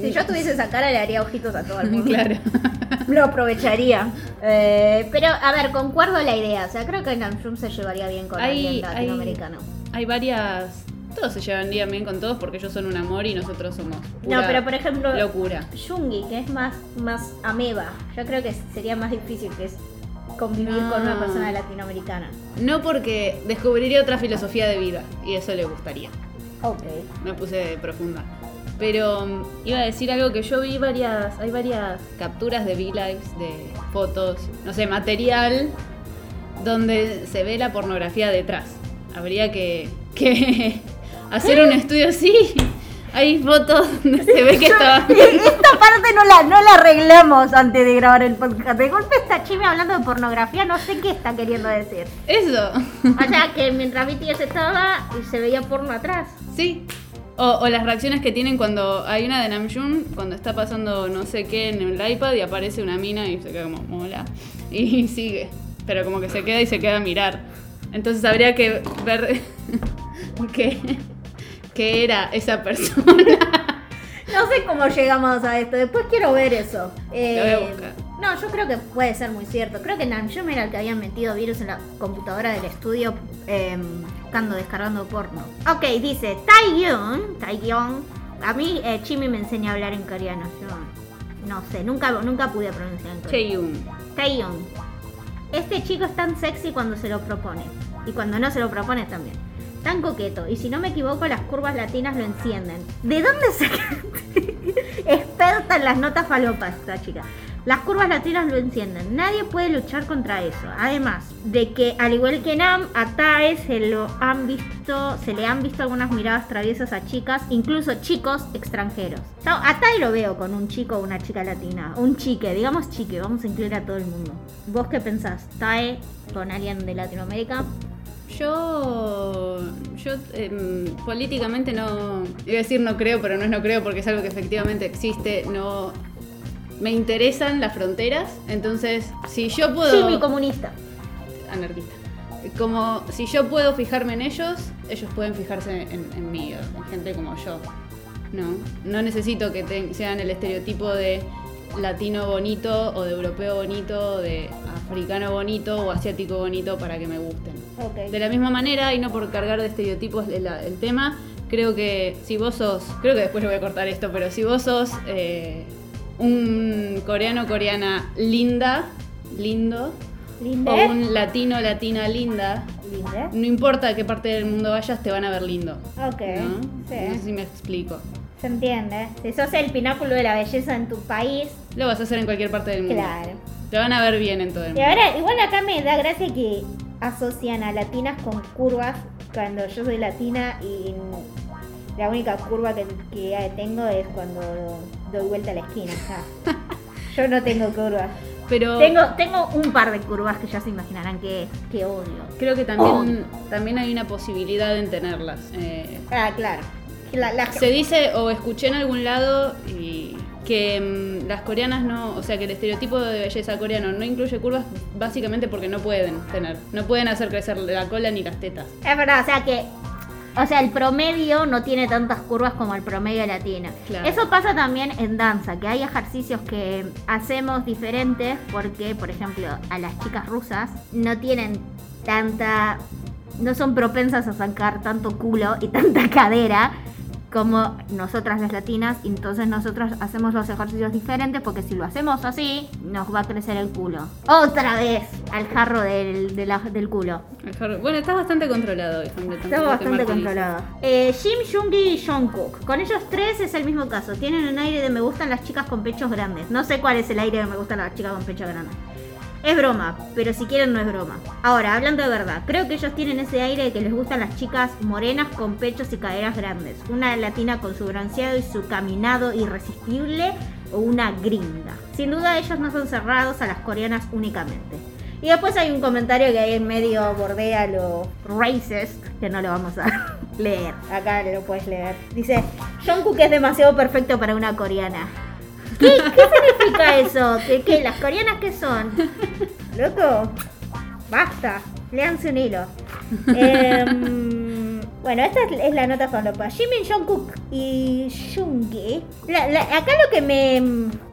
Si yo tuviese esa cara, le haría ojitos a todo el mundo. Claro. Lo aprovecharía. Eh, pero, a ver, concuerdo la idea. O sea, creo que Namjoon se llevaría bien con Hay- alguien hay- latinoamericano. Hay varias... Todos se llevarían bien con todos porque ellos son un amor y nosotros somos pura No, pero por ejemplo, locura. Jungi, que es más, más ameba, yo creo que sería más difícil que es convivir No. con una persona latinoamericana. No porque descubriría otra filosofía de vida y eso le gustaría. Ok. Me puse profunda. Pero mm, iba a decir algo que yo vi varias, hay varias capturas de V-Lives, de fotos, no sé, material donde se ve la pornografía detrás. Habría que, que hacer un estudio, sí. Hay fotos donde se ve que estaba... Esta parte no la, no la arreglamos antes de grabar el podcast. De golpe está Chime hablando de pornografía, no sé qué está queriendo decir. Eso. O sea, que mientras BTS estaba y se veía porno atrás. Sí. O, o las reacciones que tienen cuando hay una de Namjoon, cuando está pasando no sé qué en el iPad y aparece una mina y se queda como mola. Y sigue. Pero como que se queda y se queda a mirar. Entonces habría que ver qué, qué era esa persona. No sé cómo llegamos a esto. Después quiero ver eso. Eh, Lo voy a buscar. No, yo creo que puede ser muy cierto. Creo que Namjoon era el que había metido virus en la computadora del estudio eh, buscando, descargando porno. Ok, dice Taehyung. Taehyung. A mí eh, Chimi me enseña a hablar en coreano. Yo no sé, nunca, nunca pude pronunciar en coreano. Este chico es tan sexy cuando se lo propone. Y cuando no se lo propone también. Tan coqueto. Y si no me equivoco, las curvas latinas lo encienden. ¿De dónde sacaste? Experta en las notas falopas esta chica. Las curvas latinas lo encienden. Nadie puede luchar contra eso. Además de que, al igual que Nam, a Tae se lo han visto, se le han visto algunas miradas traviesas a chicas, incluso chicos extranjeros. A Tae lo veo con un chico o una chica latina. Un chique, digamos chique, vamos a incluir a todo el mundo. ¿Vos qué pensás? ¿Tae con alguien de Latinoamérica? Yo, yo em, políticamente no, iba a decir no creo, pero no es no creo porque es algo que efectivamente existe. No, me interesan las fronteras, entonces si yo puedo, Sí, mi comunista. anarquista, como si yo puedo fijarme en ellos, ellos pueden fijarse en, en mí, en gente como yo. No, no necesito que te- sean el estereotipo de latino bonito o de europeo bonito, o de africano bonito o asiático bonito para que me gusten. De la misma manera, y no por cargar de estereotipos el, el tema, creo que si vos sos, creo que después le voy a cortar esto, pero si vos sos eh, un coreano coreana linda, lindo, ¿Linde? o un latino latina linda, ¿Linde? no importa a qué parte del mundo vayas, te van a ver lindo. Ok, ¿no? sí. No sé si me explico. Se entiende. Si sos el pináculo de la belleza en tu país, Lo vas a hacer en cualquier parte del mundo. claro. Te van a ver bien en todo el Y mundo. ahora, igual acá me da gracia que asocian a latinas con curvas cuando yo soy latina y la única curva que, que tengo es cuando doy vuelta a la esquina. yo no tengo curvas. Pero Tengo, tengo un par de curvas que ya se imaginarán que, que odio. creo que también, también hay una posibilidad en tenerlas. Eh, Ah, claro. La, la- Se dice o escuché en algún lado y que mm, las coreanas no, o sea que el estereotipo de belleza coreano no incluye curvas básicamente porque no pueden tener, no pueden hacer crecer la cola ni las tetas. Es verdad, o sea que. O sea, el promedio no tiene tantas curvas como el promedio latino. Claro. Eso pasa también en danza, que hay ejercicios que hacemos diferentes porque, por ejemplo, a las chicas rusas no tienen tanta. no son propensas a sacar tanto culo y tanta cadera. Como nosotras las latinas, y entonces nosotros hacemos los ejercicios diferentes porque si lo hacemos así, nos va a crecer el culo. Otra vez al jarro del, de la- del culo. El jarro- Bueno, estás bastante controlado. Está bastante controlado. Eh, Jim, Jungi y Jungkook. Con ellos tres es el mismo caso. Tienen un aire de me gustan las chicas con pechos grandes. No sé cuál es el aire de me gustan las chicas con pechos grandes. Es broma, pero si quieren no es broma. Ahora, hablando de verdad, creo que ellos tienen ese aire de que les gustan las chicas morenas con pechos y caderas grandes. Una latina con su bronceado y su caminado irresistible o una gringa. Sin duda ellos no son cerrados a las coreanas únicamente. Y después hay un comentario que ahí en medio bordea lo racist, que no lo vamos a leer. Acá lo puedes leer. Dice, Jungkook es demasiado perfecto para una coreana. ¿Qué, qué significa eso? ¿Que, que las coreanas qué son? Loco, basta, leanse un hilo. Em, bueno, esta es, la nota falopa. Jimin Jungkook y Jungi. Acá lo que me,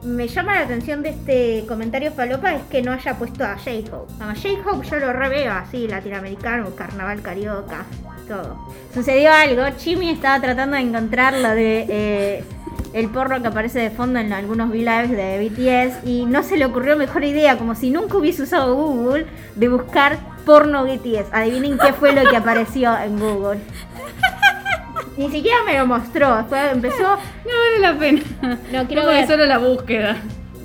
me llama la atención de este comentario falopa es que no haya puesto a J-Hope. A J-Hope yo lo reveo así, latinoamericano, carnaval carioca, todo. Sucedió algo, Jimmy estaba tratando de encontrar lo de... eh, el porro que aparece de fondo en algunos V-Lives de BTS y no se le ocurrió mejor idea, como si nunca hubiese usado Google, de buscar porno BTS. Adivinen qué fue lo que apareció en Google. Ni siquiera me lo mostró, empezó... No vale la pena. No, quiero porque ver. solo la búsqueda.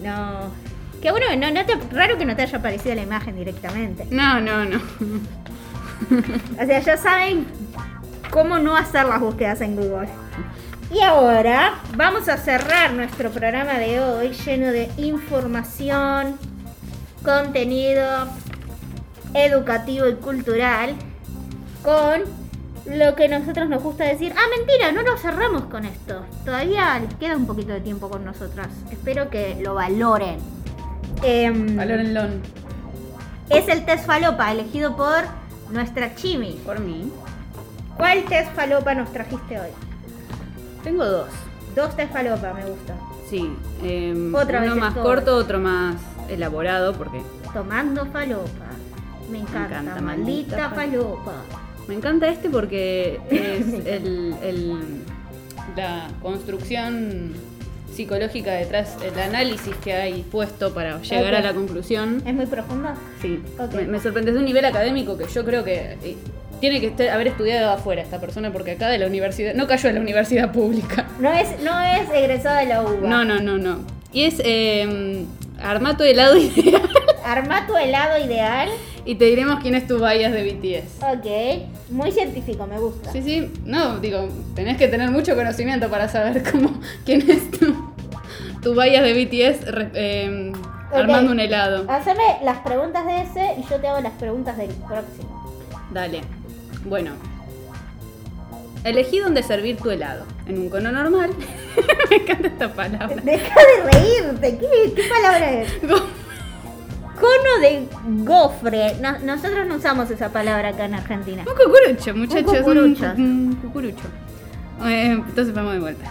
No... Qué bueno, no, no te, raro que no te haya aparecido la imagen directamente. No, no, no. O sea, ya saben cómo no hacer las búsquedas en Google. Y ahora vamos a cerrar nuestro programa de hoy lleno de información, contenido educativo y cultural con lo que a nosotros nos gusta decir. Ah, mentira, no lo cerramos con esto. Todavía les queda un poquito de tiempo con nosotras. Espero que lo valoren. Valórenlo es el test falopa elegido por nuestra Chimi. por mí. ¿Cuál test falopa nos trajiste hoy? Tengo dos. Dos test falopa, me gusta. Sí. em, Otra vez uno más corto, otro más elaborado, porque Tomando falopa. Me encanta, encanta, maldita maldita falopa. me encanta este porque es el, el- la construcción psicológica detrás, el análisis que hay puesto para llegar a la conclusión. ¿Es muy profunda? Sí, me, me sorprende. Es un nivel académico que yo creo que eh, tiene que estar- haber estudiado afuera esta persona porque acá de la universidad, no cayó en la universidad pública. No es, no es egresada de la UBA. No, no, no, no. Y es eh, arma tu helado ideal Arma tu helado ideal. y te diremos quién es tu bias de BTS. Ok. Muy científico, me gusta. Sí, sí, no, digo, tenés que tener mucho conocimiento para saber cómo, quién es tu, tu bias de BTS eh, Ok. armando un helado. Haceme las preguntas de ese y yo te hago las preguntas del próximo. Dale. Bueno. Elegí dónde servir tu helado. En un cono normal. Me encanta esta palabra. Deja de reírte. ¿Qué, qué palabra es? Cono de gofre. No- nosotros no usamos esa palabra acá en Argentina. Un cucurucho, muchachos. Un cucurucho. Un cucurucho. Eh, entonces vamos de vuelta.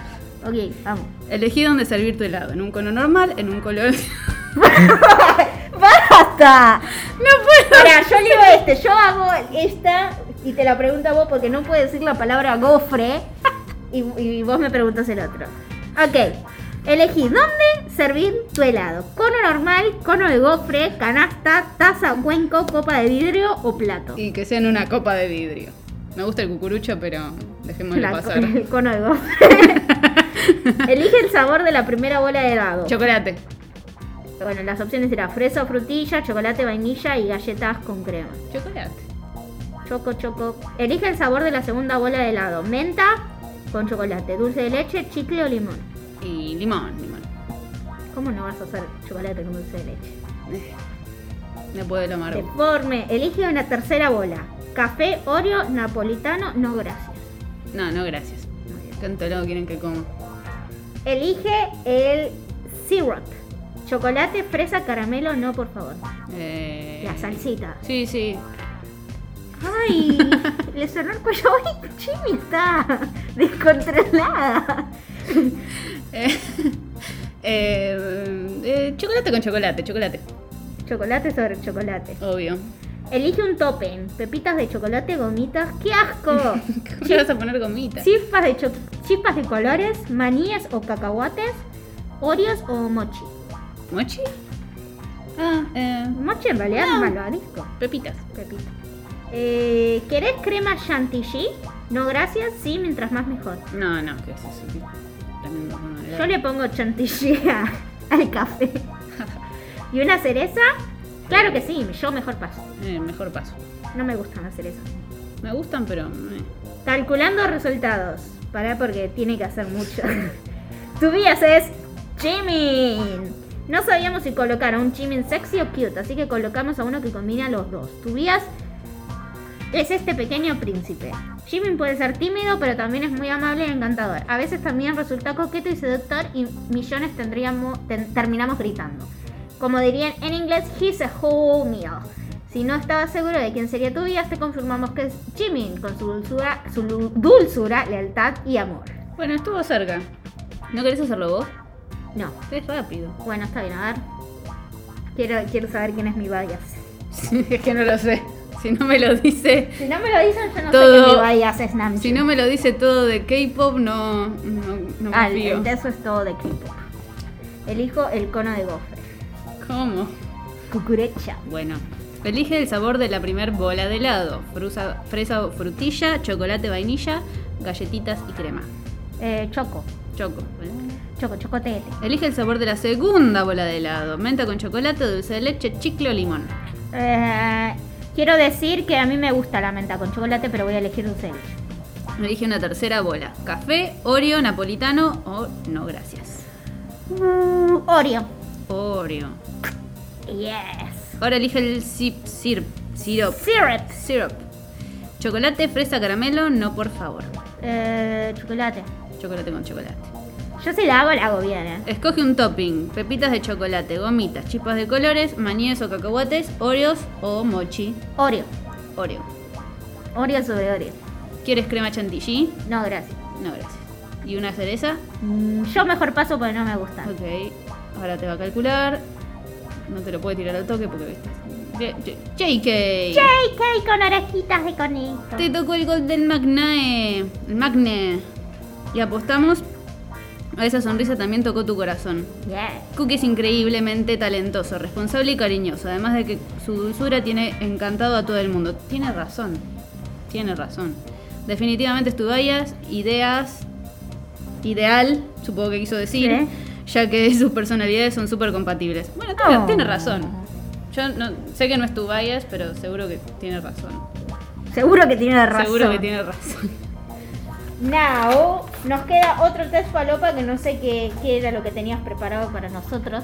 Ok, vamos. Elegí dónde servir tu helado. En un cono normal, en un color. ¡Basta! no puedo. Mira, yo leo este, yo hago esta y te la pregunto a vos porque no puedo decir la palabra gofre y, y vos me preguntas el otro. Ok, elegí dónde servir tu helado. Cono normal, cono de gofre, canasta, taza, cuenco, copa de vidrio o plato. Y que sea en una copa de vidrio. Me gusta el cucurucho, pero dejémoslo La- pasar. el cono de gofre. Elige el sabor de la primera bola de helado. Chocolate. Bueno, las opciones eran fresa o frutilla, chocolate, vainilla y galletas con crema. Chocolate. Choco, choco. Elige el sabor de la segunda bola de helado. Menta con chocolate, dulce de leche, chicle o limón. Y limón, limón. ¿Cómo no vas a hacer chocolate con dulce de leche? Eh, No puedo lo amargo. Deforme. Elige una tercera bola. Café, Oreo, napolitano, no gracias. No, no, gracias. ¿Cuánto helado quieren que coma? Elige el syrup. Chocolate, fresa, caramelo, no, por favor. Eh, La salsita. Sí, sí. Ay, le sonó el cuello. Ay, Jimmy está descontrolada. Eh, eh, eh, chocolate con chocolate, chocolate. Chocolate sobre chocolate. Obvio. Elige un topping. Pepitas de chocolate, gomitas. ¡Qué asco! ¿Cómo le vas a poner gomitas? Chispas de, cho- chispas de colores, maníes o cacahuates, Oreos o mochi. ¿Mochi? Ah, eh, Mochi en realidad No. es malvavisco. pepitas. Pepita. Eh, ¿Querés crema chantilly? No, gracias. Sí, mientras más mejor. No, no, ¿qué es eso? Yo le pongo chantilly a- al café. ¿Y una cereza? Claro que sí, yo mejor paso. Eh, mejor paso. No me gustan las cerezas. Me gustan, pero. eh. Calculando resultados. Pará porque tiene que hacer mucho. Tubías es Jimin. No sabíamos si colocar a un Jimin sexy o cute, así que colocamos a uno que combine a los dos. Tubías es este pequeño príncipe. Jimin puede ser tímido, pero también es muy amable y encantador. A veces también resulta coqueto y seductor y millones tendríamos, ten- terminamos gritando. Como dirían en inglés, he's a whole meal. Si no estabas seguro de quién sería tu vida, te confirmamos que es Jimin, con su dulzura, su dulzura, lealtad y amor. Bueno, estuvo cerca. ¿No querés hacerlo vos? No, Es rápido. bueno, está bien, a ver. Quiero, quiero saber quién es mi bias. es que no lo sé. Si no me lo dice. Si no me lo dicen, yo no Todo- sé bias es Namjoon. Si no me lo dice todo de K-pop, no, no, no Ah, confío. el de eso es todo de K-pop. Elijo el cono de gofre. ¿Cómo? Cucurecha. Bueno, elige el sabor de la primer bola de helado. Frusa- fresa o frutilla, chocolate vainilla, galletitas y crema. Eh, choco. Choco. Choco, chocotete. Elige el sabor de la segunda bola de helado. Menta con chocolate, dulce de leche, chicle o limón. Eh, quiero decir que a mí me gusta la menta con chocolate, pero voy a elegir dulce leche. Elige una tercera bola. Café, Oreo, napolitano o no gracias. Mm, Oreo. Oreo. Yes. Ahora elige el sip, sirp, sirop. Syrup. Syrup. Chocolate, fresa, caramelo, no por favor. Eh, chocolate. Chocolate con chocolate. Yo si la hago, la hago bien, ¿eh? Escoge un topping, pepitas de chocolate, gomitas, chispas de colores, maníes o cacahuates, oreos o mochi. Oreo. Oreo. Oreo sobre Oreo. ¿Quieres crema chantilly? No, gracias. No, gracias. ¿Y una cereza? Mm, yo mejor paso porque no me gusta. Ok. Ahora te va a calcular. No te lo puede tirar al toque porque viste. JK. JK con orejitas de conejo. Te tocó el gol del Magnae. El Magne. Y apostamos. Esa sonrisa también tocó tu corazón. Cookie es increíblemente talentoso, responsable y cariñoso, además de que su dulzura tiene encantado a todo el mundo. Tiene razón, tiene razón. Definitivamente es ideas, ideal, supongo que quiso decir, ya que sus personalidades son súper compatibles. Bueno, tiene, Oh. tiene razón. Yo no, sé que no es tu bias, pero seguro que tiene razón. Seguro que tiene razón. Seguro que tiene razón. Now, nos queda otro test falopa que no sé qué, qué era lo que tenías preparado para nosotros.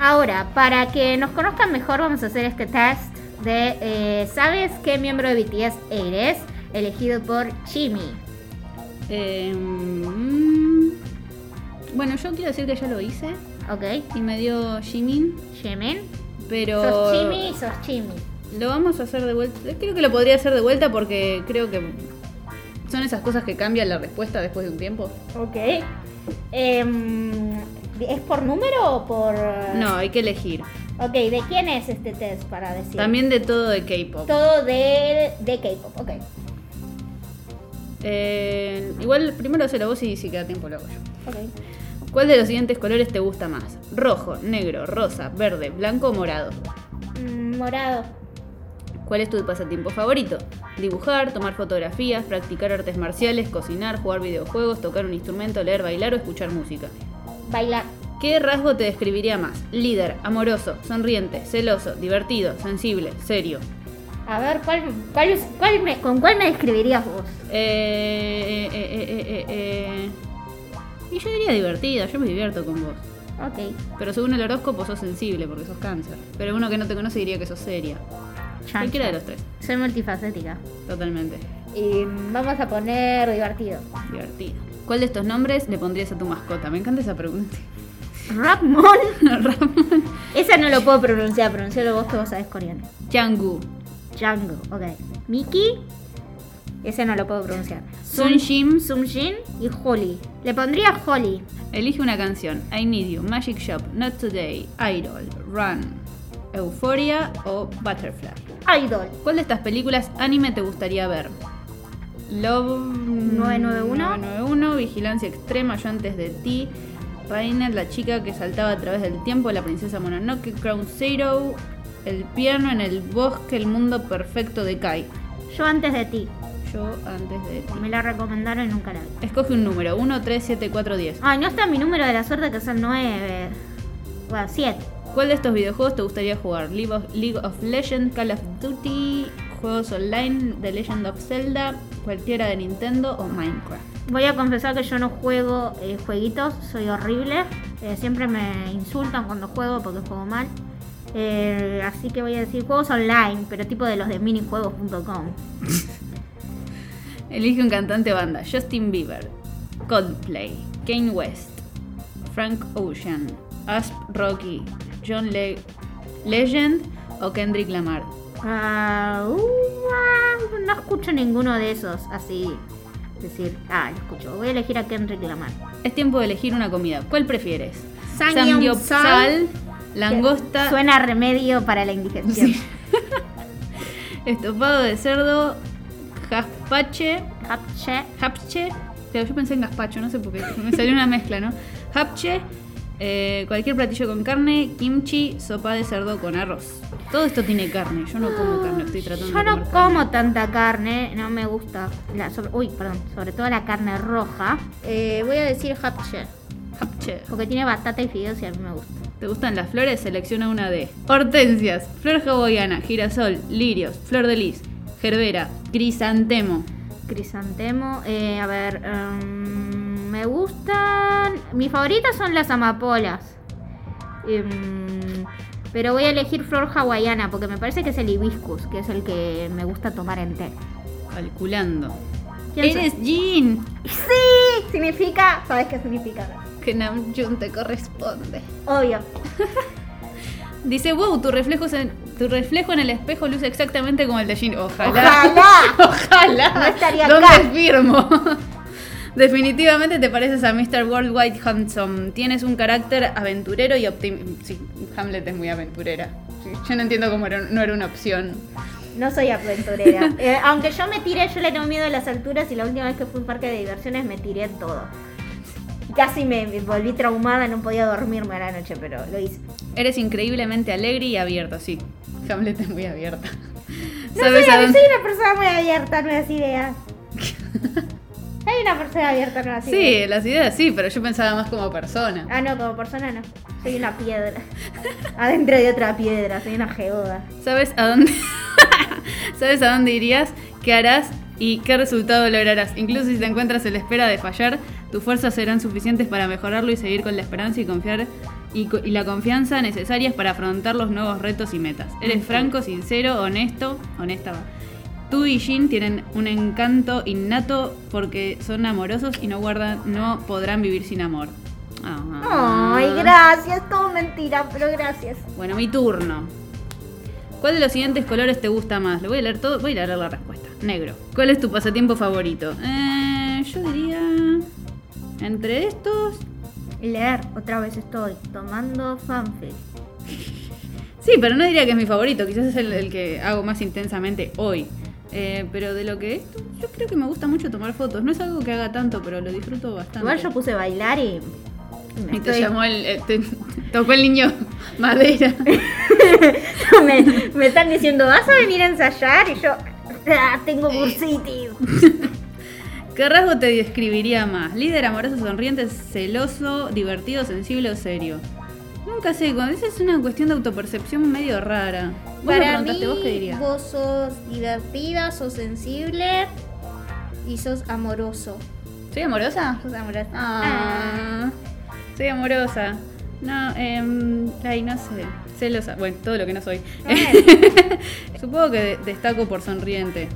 Ahora, para que nos conozcan mejor, vamos a hacer este test de eh, ¿Sabes qué miembro de BTS eres? Elegido por Jimmy. Eh, mm, bueno, yo quiero decir que ya lo hice ¿Ok? y me dio Jimin, Jimin. pero... Sos Jimmy y sos Jimmy. Lo vamos a hacer de vuelta. Creo que lo podría hacer de vuelta porque creo que son esas cosas que cambian la respuesta después de un tiempo. Ok. Em, ¿Es por número o por...? No, hay que elegir. Ok, ¿de quién es este test para decir? También de todo de K-pop. Todo de, de K-pop, ok. Eh, igual primero hace la voz y si queda tiempo lo hago yo. Ok. ¿Cuál de los siguientes colores te gusta más? Rojo, negro, rosa, verde, blanco o morado. Mm, morado. ¿Cuál es tu pasatiempo favorito? Dibujar, tomar fotografías, practicar artes marciales, cocinar, jugar videojuegos, tocar un instrumento, leer, bailar o escuchar música. Bailar. ¿Qué rasgo te describiría más? Líder, amoroso, sonriente, celoso, divertido, sensible, serio. A ver, ¿cuál, cuál, es- cuál me- ¿con cuál me describirías vos? Eh, eh, eh, eh, eh, eh. Y yo diría divertida, yo me divierto con vos. Ok. Pero según el horóscopo sos sensible porque sos cáncer. Pero uno que no te conoce diría que sos seria. Cualquiera de los tres, Soy multifacética. totalmente. Y vamos a poner divertido. Divertido. ¿Cuál de estos nombres le pondrías a tu mascota? Me encanta esa pregunta. Rapmon. Ramón. Esa no lo puedo pronunciar, pronuncialo vos que vos sabés coreano. Changu. Django, ok. Miki. Ese no lo puedo pronunciar. Sunshim. Sumjin y Holly. Le pondría Holly. Elige una canción. I Need You, Magic Shop, Not Today, Idol, Run. Euphoria o Butterfly. Idol. ¿Cuál de estas películas anime te gustaría ver? Love 991. 991, Vigilancia Extrema, Yo antes de ti, Rainer, la chica que saltaba a través del tiempo, La princesa Mononoke, Crown Zero, El piano en el bosque, El mundo perfecto de Kai. Yo antes de ti. Yo antes de ti. Me la recomendaron y nunca la vi. Escoge un número, 1, 3, 7, 4, 10. Ay, no está mi número de la suerte que son 9. Bueno, 7. ¿Cuál de estos videojuegos te gustaría jugar? League of, League of Legends, Call of Duty, juegos online, The Legend of Zelda, cualquiera de Nintendo o Minecraft. Voy a confesar que yo no juego eh, jueguitos, soy horrible. Eh, siempre me insultan cuando juego porque juego mal. Eh, así que voy a decir juegos online, pero tipo de los de minijuegos.com. Elige un cantante banda. Justin Bieber, Coldplay, Kanye West, Frank Ocean, Asp Rocky, John Le- Legend o Kendrick Lamar. Ah, uh, ah, no escucho ninguno de esos, así decir, ah, lo escucho. Voy a elegir a Kendrick Lamar. Es tiempo de elegir una comida. ¿Cuál prefieres? Samgyeopsal. Langosta, Suena a remedio para la indigestión. Sí. estofado de cerdo, gazpache, Japche. hapche. Pero yo pensé en gazpacho, no sé por qué. Me salió una mezcla, ¿no? Hapche, eh, cualquier platillo con carne, kimchi, sopa de cerdo con arroz. Todo esto tiene carne. Yo no como carne, estoy tratando Yo de no carne. como tanta carne, no me gusta. La, sobre- uy, perdón, sobre todo la carne roja. Eh, voy a decir japche, Hapche. porque tiene batata y fideos y a mí me gusta. ¿Te gustan las flores? Selecciona una de hortensias, flor hawaiana, girasol, lirios, flor de lis, gerbera, crisantemo. Crisantemo, eh, a ver, em, me gustan. Mis favoritas son las amapolas. Em, pero voy a elegir flor hawaiana porque me parece que es el hibiscus, que es el que me gusta tomar en té. Calculando. ¿Quién Eres Jin. Sí, significa. ¿Sabes qué significa? Que Namjoon te corresponde. Obvio. Dice, wow, tu reflejo, en, tu reflejo en el espejo luce exactamente como el de Jin. Ojalá. Ojalá. Ojalá. No estaría ¿Dónde acá. firmo? Definitivamente te pareces a Mr. Worldwide Handsome. Tienes un carácter aventurero y optimista. Sí, Hamlet es muy aventurera. Sí, yo no entiendo cómo era- no era una opción. No soy aventurera. Eh, aunque yo me tiré, yo le tengo miedo a las alturas y la última vez que fui a un parque de diversiones me tiré en todo. Casi me, me volví traumada, no podía dormirme a la noche, pero lo hice. Eres increíblemente alegre y abierta, sí. Hamlet es muy abierta. No ¿Sabes soy, soy una persona muy abierta a nuevas ideas. Soy una persona abierta a nuevas Sí, las ideas sí, pero yo pensaba más como persona. Ah, no, como persona no. Soy una piedra. Adentro de otra piedra, soy una geoda. ¿Sabes a dónde? ¿Sabes a dónde irías? ¿Qué harás? ¿Y qué resultado lograrás? Incluso si te encuentras en la espera de fallar, tus fuerzas serán suficientes para mejorarlo y seguir con la esperanza y confiar y, la confianza necesarias para afrontar los nuevos retos y metas. Eres franco, sincero, honesto, honesta. Tú y Jin tienen un encanto innato porque son amorosos y no guardan, no podrán vivir sin amor. Ah. Ay, gracias, todo mentira, pero gracias. Bueno, mi turno. ¿Cuál de los siguientes colores te gusta más? Lo voy a leer todo, voy a leer la respuesta. Negro. ¿Cuál es tu pasatiempo favorito? Eh, yo diría. Entre estos. Leer, otra vez estoy tomando fanfic. Sí, pero no diría que es mi favorito. Quizás es el, el que hago más intensamente hoy. Eh, pero de lo que es, yo creo que me gusta mucho tomar fotos. No es algo que haga tanto, pero lo disfruto bastante. Igual yo puse bailar y. me Y te estoy- llamó el. eh, te- tocó el niño madera. me, me están diciendo, ¿vas a venir a ensayar? Y yo, "Ah, tengo bursitis. ¿Qué rasgo te describiría más? ¿Líder, amoroso, sonriente, celoso, divertido, sensible o serio? Nunca sé, cuando esa es una cuestión de autopercepción medio rara. Vos me preguntaste, ¿vos qué dirías? vos sos divertida, sos sensible y sos amoroso. ¿Soy amorosa? Sos amorosa. Ah, soy amorosa. No, eh, ay, no sé. Celosa. Bueno, todo lo que no soy. Supongo que de- destaco por sonriente.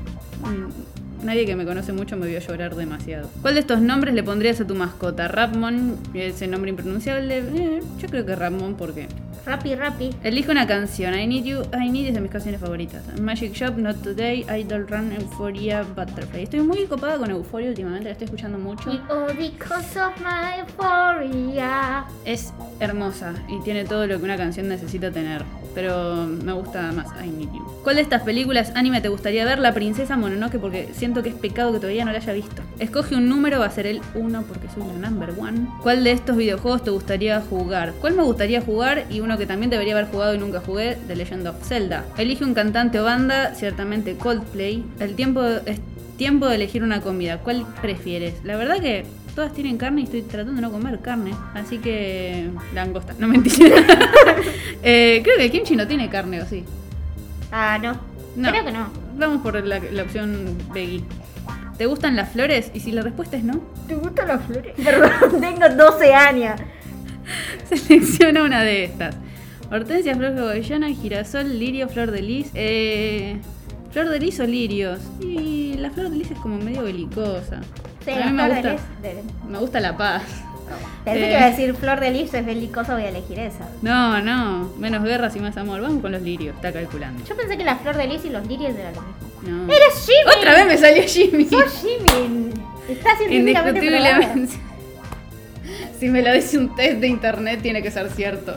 Nadie que me conoce mucho me vio llorar demasiado. ¿Cuál de estos nombres le pondrías a tu mascota? Rapmon, ese nombre impronunciable. Eh, yo creo que Rapmon porque. Rapi, rapi. Elige una canción. I Need You, I Need es de mis canciones favoritas. Magic Shop, Not Today, Idol Run, Euphoria, Butterfly. Estoy muy copada con Euphoria últimamente, la estoy escuchando mucho. Y all because of my euphoria. Es hermosa y tiene todo lo que una canción necesita tener. pero me gusta más I Need You. ¿Cuál de estas películas anime te gustaría ver? La princesa Mononoke, porque siento que es pecado que todavía no la haya visto. Escoge un número, va a ser el 1 porque soy la number one. ¿Cuál de estos videojuegos te gustaría jugar? ¿Cuál me gustaría jugar? Y uno que también debería haber jugado y nunca jugué, The Legend of Zelda. Elige un cantante o banda, ciertamente Coldplay. El tiempo es tiempo de elegir una comida. ¿Cuál prefieres? La verdad que todas tienen carne y estoy tratando de no comer carne. Así que. Langosta, no mentira. Eh, creo que el kimchi no tiene carne, ¿o sí? Ah, no. No. Creo que no. Vamos por la, la opción veggie. ¿Te gustan las flores? Y si la respuesta es no, ¿Te gustan las flores? Perdón, tengo 12 años. selecciona una de estas. Hortensia, flor hawaiana, girasol, lirio, flor de lis. Eh, flor de lis o lirios. Y la flor de lis es como medio belicosa. Sí, A mí me de gusta, lis. de- me gusta la paz. Pensé Eh. que iba a decir flor de lis es belicosa, voy a elegir esa. No, no, menos guerras y más amor. Vamos con los lirios, está calculando. Yo pensé que la flor de lis y los lirios eran lo mismo. No. ¡Eres Jimmy! Otra vez me salió Jimmy. ¡Sos Jimmy! Está científicamente. Indiscutiblemente. Si me lo dice un test de internet, tiene que ser cierto.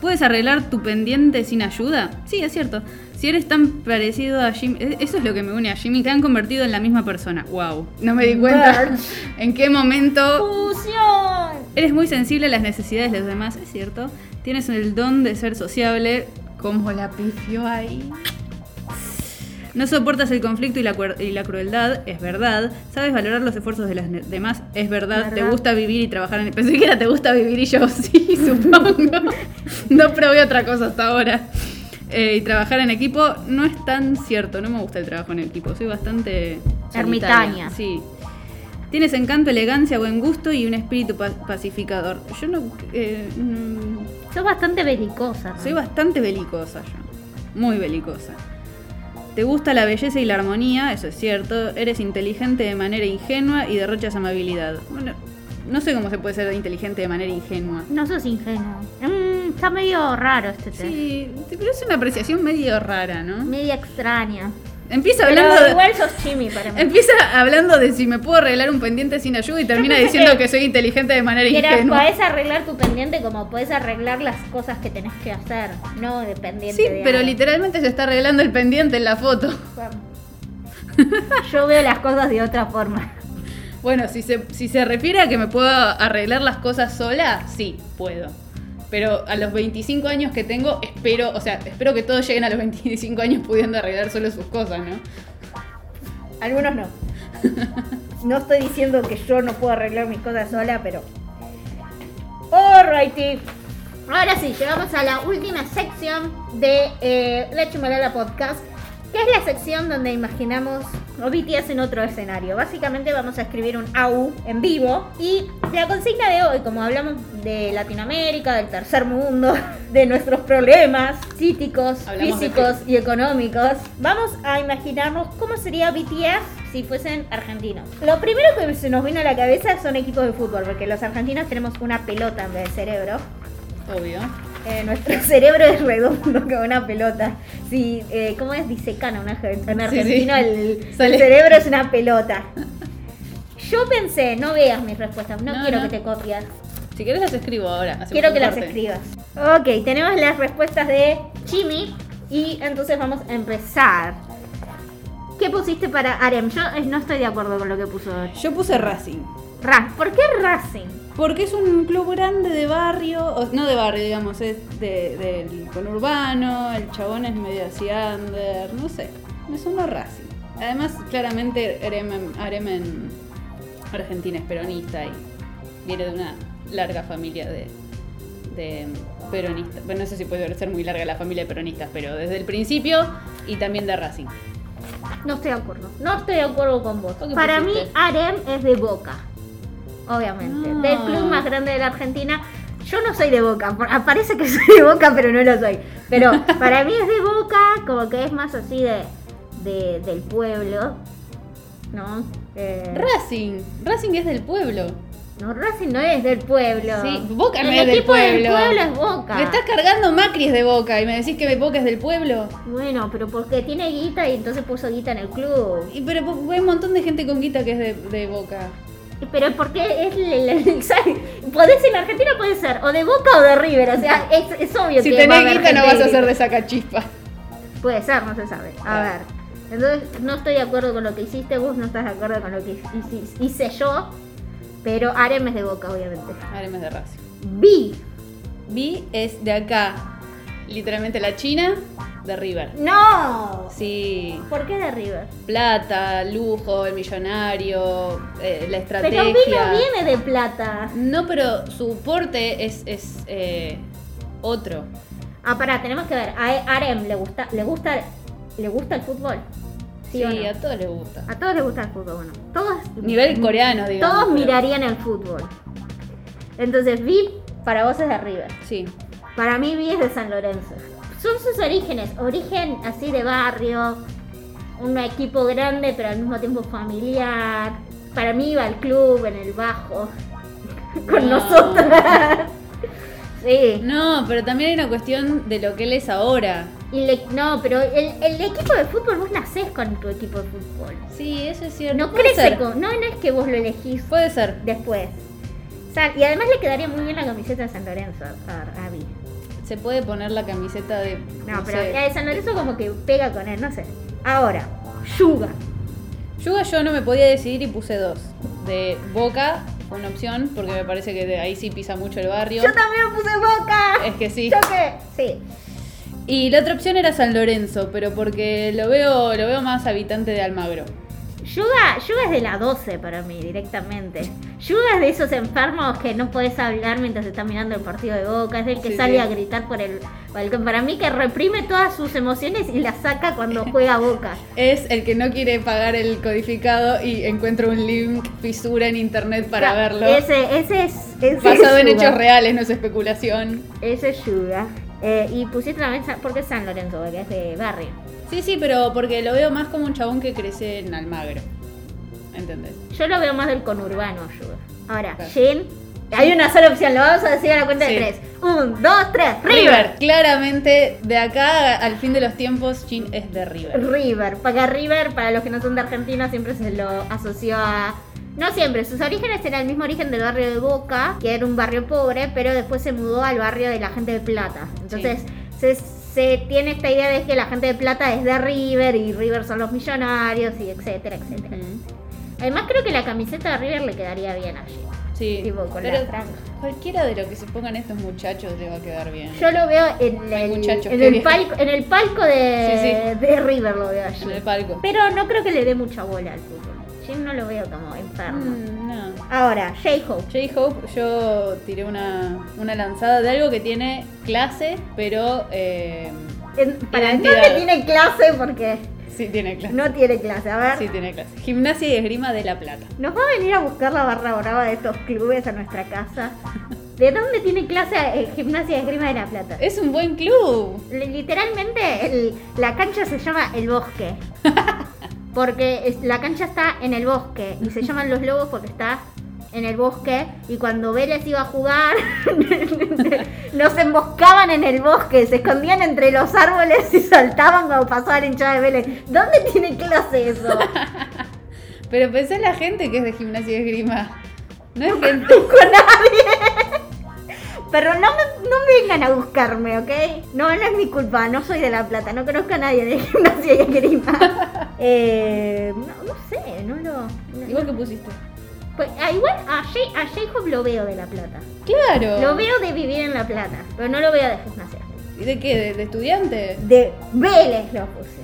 ¿Puedes arreglar tu pendiente sin ayuda? Sí, es cierto. Si eres tan parecido a Jimmy, e- eso es lo que me une a Jimmy, te han convertido en la misma persona. Wow, no me di cuenta en qué momento ¡Fusión! eres muy sensible a las necesidades de los demás, es cierto. Tienes el don de ser sociable, como la pifió ahí. No soportas el conflicto y la, cuer- y la crueldad, es verdad. Sabes valorar los esfuerzos de los ne- demás, es verdad. Te gusta vivir y trabajar en... Pensé que era te gusta vivir y yo sí, supongo. no probé otra cosa hasta ahora. Eh, y trabajar en equipo no es tan cierto, no me gusta el trabajo en equipo, soy bastante... Ermitaña. Sí. Tienes encanto, elegancia, buen gusto y un espíritu pa- pacificador. Yo no... eh, mm, Sos bastante belicosa. ¿no? soy bastante belicosa yo. Muy belicosa. Te gusta la belleza y la armonía, eso es cierto. Eres inteligente de manera ingenua y derrochas amabilidad. Bueno, no sé cómo se puede ser inteligente de manera ingenua. No sos ingenuo. Mm, está medio raro este test. Sí, pero es una apreciación medio rara, ¿no? Media extraña. Empieza Pero hablando de... igual sos Jimmy para mí. Empieza hablando de si me puedo arreglar un pendiente sin ayuda y termina diciendo que- que, soy inteligente de manera Mira, ingenua. podés arreglar tu pendiente como podés arreglar las cosas que tenés que hacer, no dependiente Sí, de pero algo. literalmente se está arreglando el pendiente en la foto. Yo veo las cosas de otra forma. Bueno, si se, si se refiere a que me puedo arreglar las cosas sola, sí, puedo. Pero a los 25 años que tengo, espero, o sea, espero que todos lleguen a los 25 años pudiendo arreglar solo sus cosas, ¿no? Algunos no. No estoy diciendo que yo no puedo arreglar mis cosas sola, pero. Alrighty. Ahora sí, llegamos a la última sección de eh, La Chumalala Podcast, que es la sección donde imaginamos a BTS en otro escenario. Básicamente vamos a escribir un AU en vivo y la consigna de hoy, como hablamos de Latinoamérica, del tercer mundo, de nuestros problemas psíquicos, Hablamos físicos y económicos, vamos a imaginarnos cómo sería BTS si fuesen argentinos. Lo primero que se nos viene a la cabeza son equipos de fútbol, porque los argentinos tenemos una pelota en vez de cerebro. Obvio. Eh, nuestro cerebro es redondo como una pelota. Sí, eh, ¿cómo es? Disecana una, en Sí, argentino sí. El, el cerebro es una pelota. Yo pensé, no veas mis respuestas, no, No, quiero no. que te copias. Si querés las escribo ahora. Quiero que las escribas. Ok, tenemos las respuestas de Jimmy y entonces vamos a empezar. ¿Qué pusiste para Arem? Yo eh, no estoy de acuerdo con lo que puso Yo puse Racing. Ra. ¿Por qué Racing? Porque es un club grande de barrio, o- no de barrio, digamos, es de- del conurbano, el chabón es medio así under, no sé, me sonó Racing. Además, claramente Arem, Arem en Argentina es peronista y viene de una larga familia de, de peronistas. Bueno, no sé si puede ser muy larga la familia de peronistas, pero desde el principio y también de Racing. No estoy de acuerdo. No estoy de acuerdo con vos. ¿Por qué Para mí? Arem es de Boca. Obviamente. Ah. Del club más grande de la Argentina. Yo no soy de Boca. ah, Parece que soy de Boca, pero no lo soy. Pero para mí es de Boca, como que es más así de, de- del pueblo. ¿No? Eh, Racing, Racing es del pueblo. no, Racing no es del pueblo. Sí, Boca no El es del equipo pueblo. del pueblo es Boca. Me estás cargando Macri es de Boca y me decís que Boca es del pueblo. Bueno, pero porque tiene guita y entonces puso guita en el club. Y pero po- hay un montón de gente con guita que es de, de Boca. Pero porque es el, el- podés en Argentina puede ser o de Boca o de River, o sea, es, es obvio Si que tenés guita no vas a ser de sacachispa. Puede ser, no se sabe. A Ah. ver. Entonces, no estoy de acuerdo con lo que hiciste vos, no estás de acuerdo con lo que hice, hice yo, pero Arem es de Boca, obviamente. Haremos de Racing. Vi. Vi es de acá, literalmente la China, de River. ¡No! Sí, ¿Por qué de River? plata, lujo, el millonario, eh, la Pero estrategia. Vi no viene de plata. No, pero su porte es, es eh, otro. Ah, pará, tenemos que ver. A Arem le gusta, le gusta, le gusta el fútbol. ¿Sí, Sí, o no? a todos les gusta. A todos les gusta el fútbol, bueno. Todos. Nivel coreano, digamos. Todos pero- mirarían el fútbol. Entonces, Vi para vos es de River. Sí. Para mí Vi es de San Lorenzo. Son sus orígenes, origen así de barrio, un equipo grande pero al mismo tiempo familiar. Para mí iba al club en el bajo con No. nosotras. sí. No, pero también hay una cuestión de lo que él es ahora. Y le- no, pero el, el equipo de fútbol vos nacés con tu equipo de fútbol. Sí, eso es cierto. No crece con, no, no es que vos lo elegís Puede ser. después. O sea, y además le quedaría muy bien la camiseta de San Lorenzo a, a Vi. Se puede poner la camiseta de. No, pero sé. San Lorenzo como que pega con él, no sé. Ahora, Yuga. Yuga yo no me podía decidir y puse dos. De Boca fue una opción, porque me parece que de ahí sí pisa mucho el barrio. Yo también puse Boca. Es que sí. Sí. Y la otra opción era San Lorenzo, pero porque lo veo, lo veo más habitante de Almagro. Yuga, Yuga es de la 12 para mí, directamente. Yuga es de esos enfermos que no podés hablar mientras estás mirando el partido de Boca. Es del que Sí, sale sí. a gritar por el balcón. Para mí que reprime todas sus emociones y las saca cuando juega Boca. Es el que no quiere pagar el codificado y encuentra un link fisura en internet para verlo. Ese, ese es. ese Basado es en Yuga. hechos reales, no es especulación. Ese es Yuga. Eh, y pusiste también, San- ¿por qué San Lorenzo? Porque es de barrio. Sí, sí, pero porque lo veo más como un chabón que crece en Almagro. ¿Entendés? Yo lo veo más del conurbano, Yuga. Ahora, Claro. Jin. Hay una sola opción, lo vamos a decir a la cuenta Sí. de tres. Un, dos, tres. River, claramente, de acá al fin de los tiempos, Chin es de River. River. Para River, para los que no son de Argentina, siempre se lo asoció a. No siempre, sus orígenes eran el mismo origen del barrio de Boca, que era un barrio pobre, pero después se mudó al barrio de la gente de Plata. Entonces, se, se tiene esta idea de que la gente de Plata es de River y River son los millonarios y etcétera, etcétera. Además, creo que la camiseta de River le quedaría bien allí. Sí, Tipo, con pero la cualquiera de lo que se pongan estos muchachos le va a quedar bien. Yo lo veo en el, muchachos, en el palco, en el palco de, Sí, de River, lo veo allí. En el palco. Pero no creo que le dé mucha bola al fútbol. No lo veo como enfermo. Mm, no. Ahora, J-Hope. J-Hope, yo tiré una, una lanzada de algo que tiene clase, pero eh, En- Para no que tiene clase porque sí tiene clase. no tiene clase. A ver, Sí tiene clase. Gimnasia y esgrima de La Plata. nos va a venir a buscar la barra brava de estos clubes a nuestra casa. ¿De dónde tiene clase eh, gimnasia y esgrima de la plata? Es un buen club. Li- Literalmente el- la cancha se llama El Bosque. Porque es- la cancha está en el bosque y se llaman los lobos porque está en el bosque y cuando Vélez iba a jugar nos emboscaban en el bosque, se escondían entre los árboles y saltaban cuando pasaba la hinchada de Vélez. ¿Dónde tiene clase eso? Pero pensé en la gente que es de gimnasia y esgrima. No es gente. con nadie. Pero no me, no me vengan a buscarme, ¿ok? No, no es mi culpa, no soy de La Plata, no conozco a nadie de gimnasia y esgrima. eh, no, no sé, no lo... no- ¿Y vos qué pusiste? Pues, ah, igual a, Jay- a Jacob lo veo de La Plata. Claro. Lo veo de vivir en La Plata, pero no lo veo de gimnasia. ¿Y de qué? ¿De, de estudiante? De Vélez lo puse.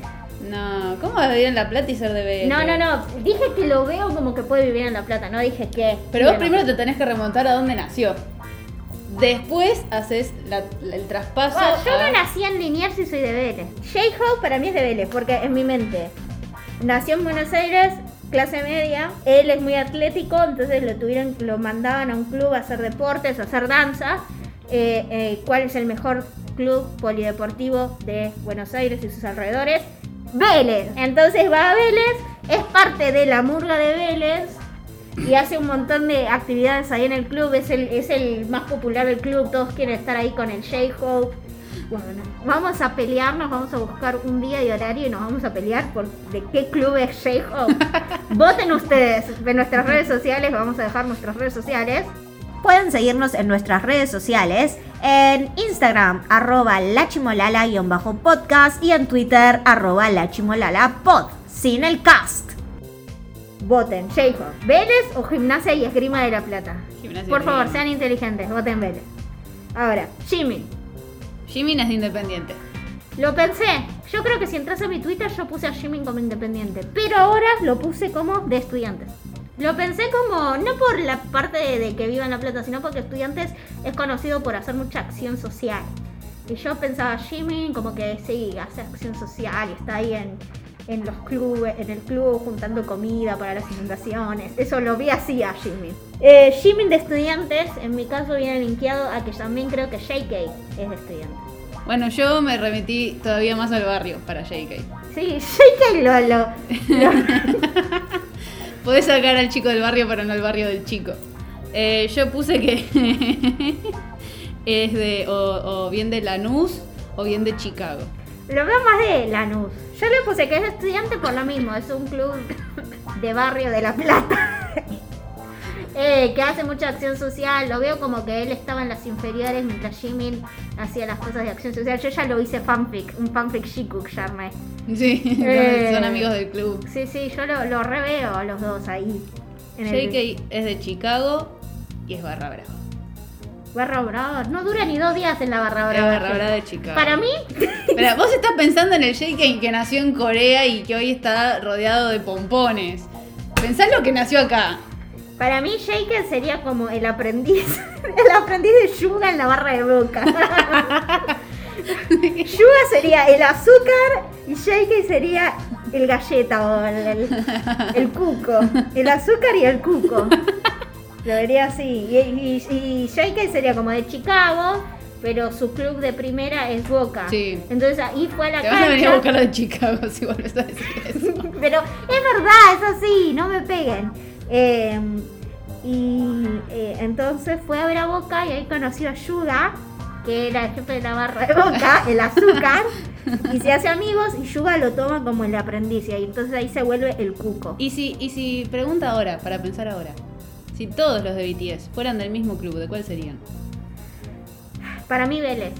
No, ¿cómo vas a vivir en La Plata y ser de Vélez? No, no, no, dije que lo veo como que puede vivir en La Plata, no dije que... Pero vos primero te tenés que remontar a dónde nació. Después haces la- la- el traspaso. Bueno, yo a- no nací en Liniers y soy de Vélez. J-Hope para mí es de Vélez, porque en mi mente nació en Buenos Aires, clase media. Él es muy atlético, entonces lo tuvieron, lo mandaban a un club a hacer deportes, a hacer danza. Eh, eh, ¿Cuál es el mejor club polideportivo de Buenos Aires y sus alrededores? Vélez. Entonces va a Vélez, es parte de la murga de Vélez y hace un montón de actividades ahí en el club. Es el, es el más popular del club. Todos quieren estar ahí con el J-Hope. Bueno, vamos a pelearnos, vamos a buscar un día y horario y nos vamos a pelear por de qué club es J-Hope. Voten ustedes en nuestras redes sociales, vamos a dejar nuestras redes sociales. Pueden seguirnos en nuestras redes sociales, en Instagram, arroba lachimolala-podcast y en Twitter, arroba lachimolalapod, sin el cast. Voten, J-Hope. ¿Vélez o Gimnasia y Esgrima de la Plata? Gimnasia Por favor, sean inteligentes, voten Vélez. Ahora, Jimmy. Jimin es de independiente. Lo pensé. Yo creo que si entras a mi Twitter yo puse a Jimin como independiente. Pero ahora lo puse como de estudiantes. Lo pensé como, no por la parte de, de que viva en La Plata, sino porque estudiantes es conocido por hacer mucha acción social. Y yo pensaba Jimin como que sí, hace acción social y está ahí en, en los clubes, en el club juntando comida para las inundaciones. Eso lo vi así a Jimin. Eh, Jimin de estudiantes, en mi caso viene linkeado a que también creo que JK es de estudiantes. Bueno, yo me remití todavía más al barrio para JK. Sí, JK lo, lo, lo- Podés sacar al chico del barrio, pero no al barrio del chico. Eh, yo puse que es de o, o bien de Lanús o bien de Chicago. Lo veo más de Lanús. Yo le puse que es estudiante por lo mismo, es un club de barrio de La Plata. Eh, que hace mucha acción social, lo veo como que él estaba en las inferiores mientras Jimin hacía las cosas de acción social. Yo ya lo hice fanfic, un fanfic Shikuk ya armé. Sí, Eh. son amigos del club. Sí, sí, yo lo, lo reveo a los dos ahí. el- JK es de Chicago y es barra brava. Barra Brava. No dura ni dos días en la Barra Brava. barra brava de Chicago. Para mí, Pero vos estás pensando en el JK que nació en Corea y que hoy está rodeado de pompones. Pensá en lo que nació acá. Para mí, Shaker sería como el aprendiz, el aprendiz de Yuga en la barra de boca. Yuga sería el azúcar y Shaker sería el galleta o el, el- el cuco. El azúcar y el cuco. Lo vería así. Y, y, sería como de Chicago, pero su club de primera es Boca. Sí. Entonces ahí fue a la Te vas a venir a cancha. buscar Chicago si vuelves a decir eso. Pero es verdad, es así, no me peguen. Eh, y eh, entonces fue a ver a Boca y ahí conoció a Yuga, que era el jefe de la barra de Boca, el azúcar, y se hace amigos y Yuga lo toma como el aprendiz y entonces ahí se vuelve el cuco. Y si, y si pregunta ahora, para pensar ahora, si todos los de BTS fueran del mismo club, ¿de cuál serían? Para mí Vélez.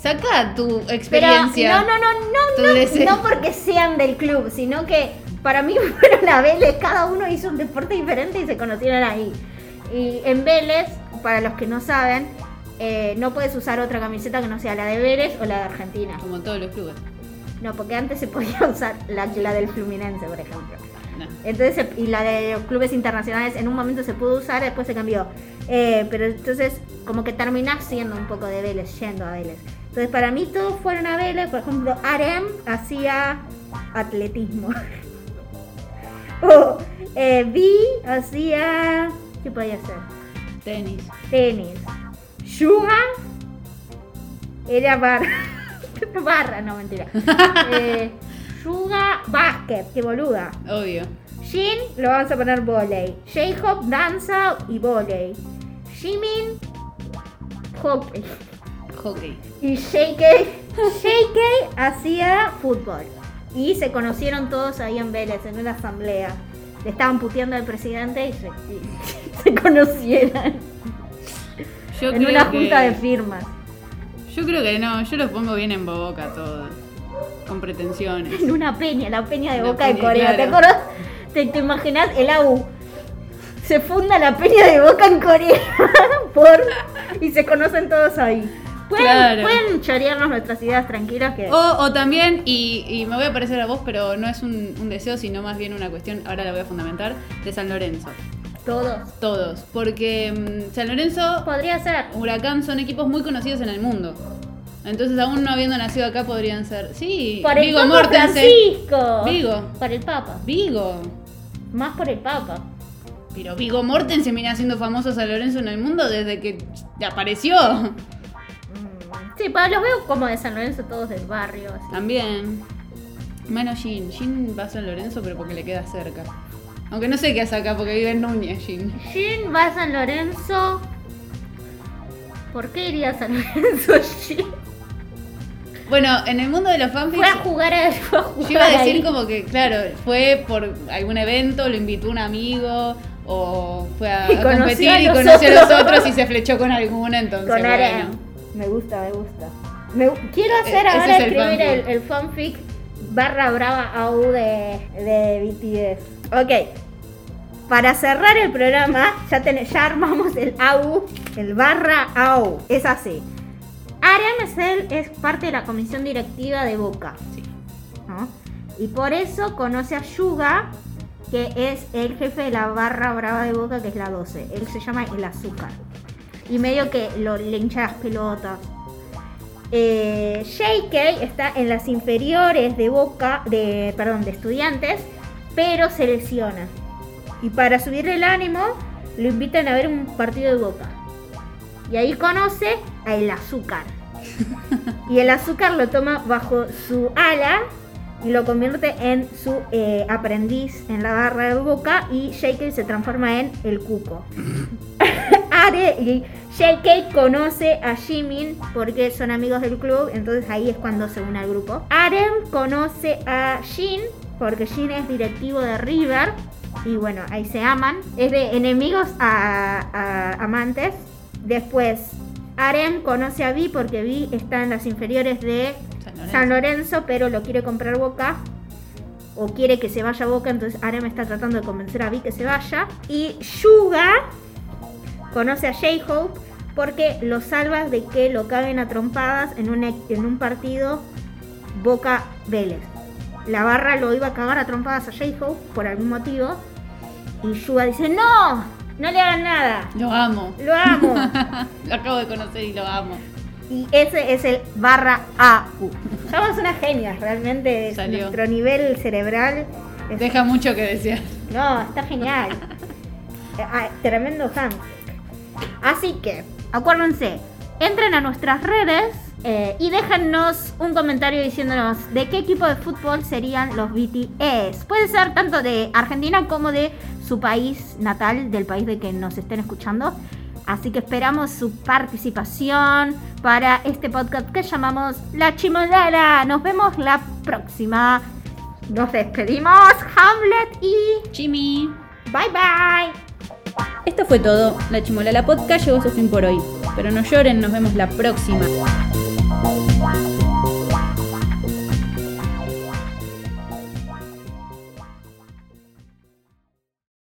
Saca tu Pero experiencia. no, no, no, no, deseo. no, no porque sean del club, sino que para mí fueron a Vélez, cada uno hizo un deporte diferente y se conocieron ahí. Y en Vélez, para los que no saben, eh, no puedes usar otra camiseta que no sea la de Vélez o la de Argentina. Como en todos los clubes. No, porque antes se podía usar la, la del Fluminense, por ejemplo. Entonces, y la de clubes internacionales en un momento se pudo usar, después se cambió. Eh, pero entonces, como que terminás siendo un poco de Vélez, yendo a Vélez. Entonces, para mí todos fueron a Vélez. Por ejemplo, Arem hacía atletismo. o eh, Vi hacía. ¿Qué podía hacer? Tenis. Tenis. Yuga era barra. barra, no mentira. Eh, Yuga básquet, qué boluda. Obvio. Jin lo vamos a poner volei. J-Hop danza y volei. Jimin hockey. Hockey. Y JK, JK hacía fútbol. Y se conocieron todos ahí en Vélez, en una asamblea. Le estaban puteando al presidente y se, y se conocieron Yo en creo una que- junta de firmas. Yo creo que no, yo los pongo bien en boca todos. Con pretensiones. En una peña, la peña de La Boca de peña, Corea. ¿Te acuerdas? ¿Te, te imaginas el AU? Se funda la peña de Boca en Corea por y se conocen todos ahí. Pueden, Claro. pueden chorearnos nuestras ideas tranquilas que O, o también, y, y me voy a parecer a vos, pero no es un, un deseo, sino más bien una cuestión, ahora la voy a fundamentar, de San Lorenzo. todos. Todos. Porque mm, San Lorenzo, Podría ser. Huracán son equipos muy conocidos en el mundo. Entonces, aún no habiendo nacido acá, podrían ser. Sí, Por el Vigo Papa Mortensen. Francisco. Vigo. Por el Papa. Vigo. Más por el Papa. Pero Vigo Mortensen viene haciendo famoso a San Lorenzo en el mundo desde que apareció. Mm, Sí, pero los veo como de San Lorenzo todos del barrio. así. También. Menos Jin. Jin va a San Lorenzo, pero porque le queda cerca. Aunque no sé qué hace acá, porque vive en Núñez, Jin. Jin va a San Lorenzo. ¿Por qué iría a San Lorenzo Jin? Bueno, en el mundo de los fanfics. Fue a jugar a, fue a jugar Yo iba a decir ahí. como que, claro, fue por algún evento, lo invitó un amigo, o fue a, Y a competir a y conoció a los otros. y se flechó con alguna, entonces Con bueno. Me gusta, me gusta. Me quiero hacer E- ese ahora es el escribir el, fanfic. el fanfic barra brava AU de, de BTS. Ok. Para cerrar el programa, ya, ten- ya armamos el AU, el barra AU. Es así. Arian es, parte de la comisión directiva de Boca. Sí. ¿no? Y por eso conoce a Yuga, que es el jefe de la barra brava de Boca, que es la 12. Él se llama el azúcar. Y medio que lo, le hincha las pelotas. Eh, JK está en las inferiores de Boca, de, perdón, de estudiantes, pero se lesiona. Y para subirle el ánimo, lo invitan a ver un partido de Boca. Y ahí conoce a el azúcar. Y el azúcar lo toma bajo su ala y lo convierte en su eh, aprendiz en la barra de boca y JK se transforma en el cuco. Are y conoce a Jimin porque son amigos del club, entonces ahí es cuando se une al grupo. Aren conoce a Jin porque Jin es directivo de River y bueno, ahí se aman. Es de enemigos a amantes. Después, Aren conoce a Vi porque Vi está en las inferiores de San Lorenzo. San Lorenzo, pero lo quiere comprar Boca. O quiere que se vaya a Boca, entonces Arem está tratando de convencer a Vi que se vaya. Y Yuga conoce a J-Hope porque lo salva de que lo caguen a trompadas en un, en un partido Boca Vélez. La barra lo iba a cagar a trompadas a J-Hope por algún motivo. Y Yuga dice, no, no le hagan nada. Lo amo. Lo amo. lo acabo de conocer y lo amo. Y ese es el barra AU. Somos unas genias, realmente. Salió. Nuestro nivel cerebral. es- Deja mucho que desear. No, está genial. Ah, tremendo handshake. Así que, acuérdense, entren a nuestras redes eh, y déjennos un comentario diciéndonos de qué equipo de fútbol serían los BTS. Puede ser tanto de Argentina como de su país natal, del país de que nos estén escuchando. Así que esperamos su participación para este podcast que llamamos La Chimolala. Nos vemos la próxima. Nos despedimos, Hamlet y Jimmy. bye bye. Esto fue todo. La Chimolala Podcast llegó a su fin por hoy. Pero no lloren, nos vemos la próxima. Bye.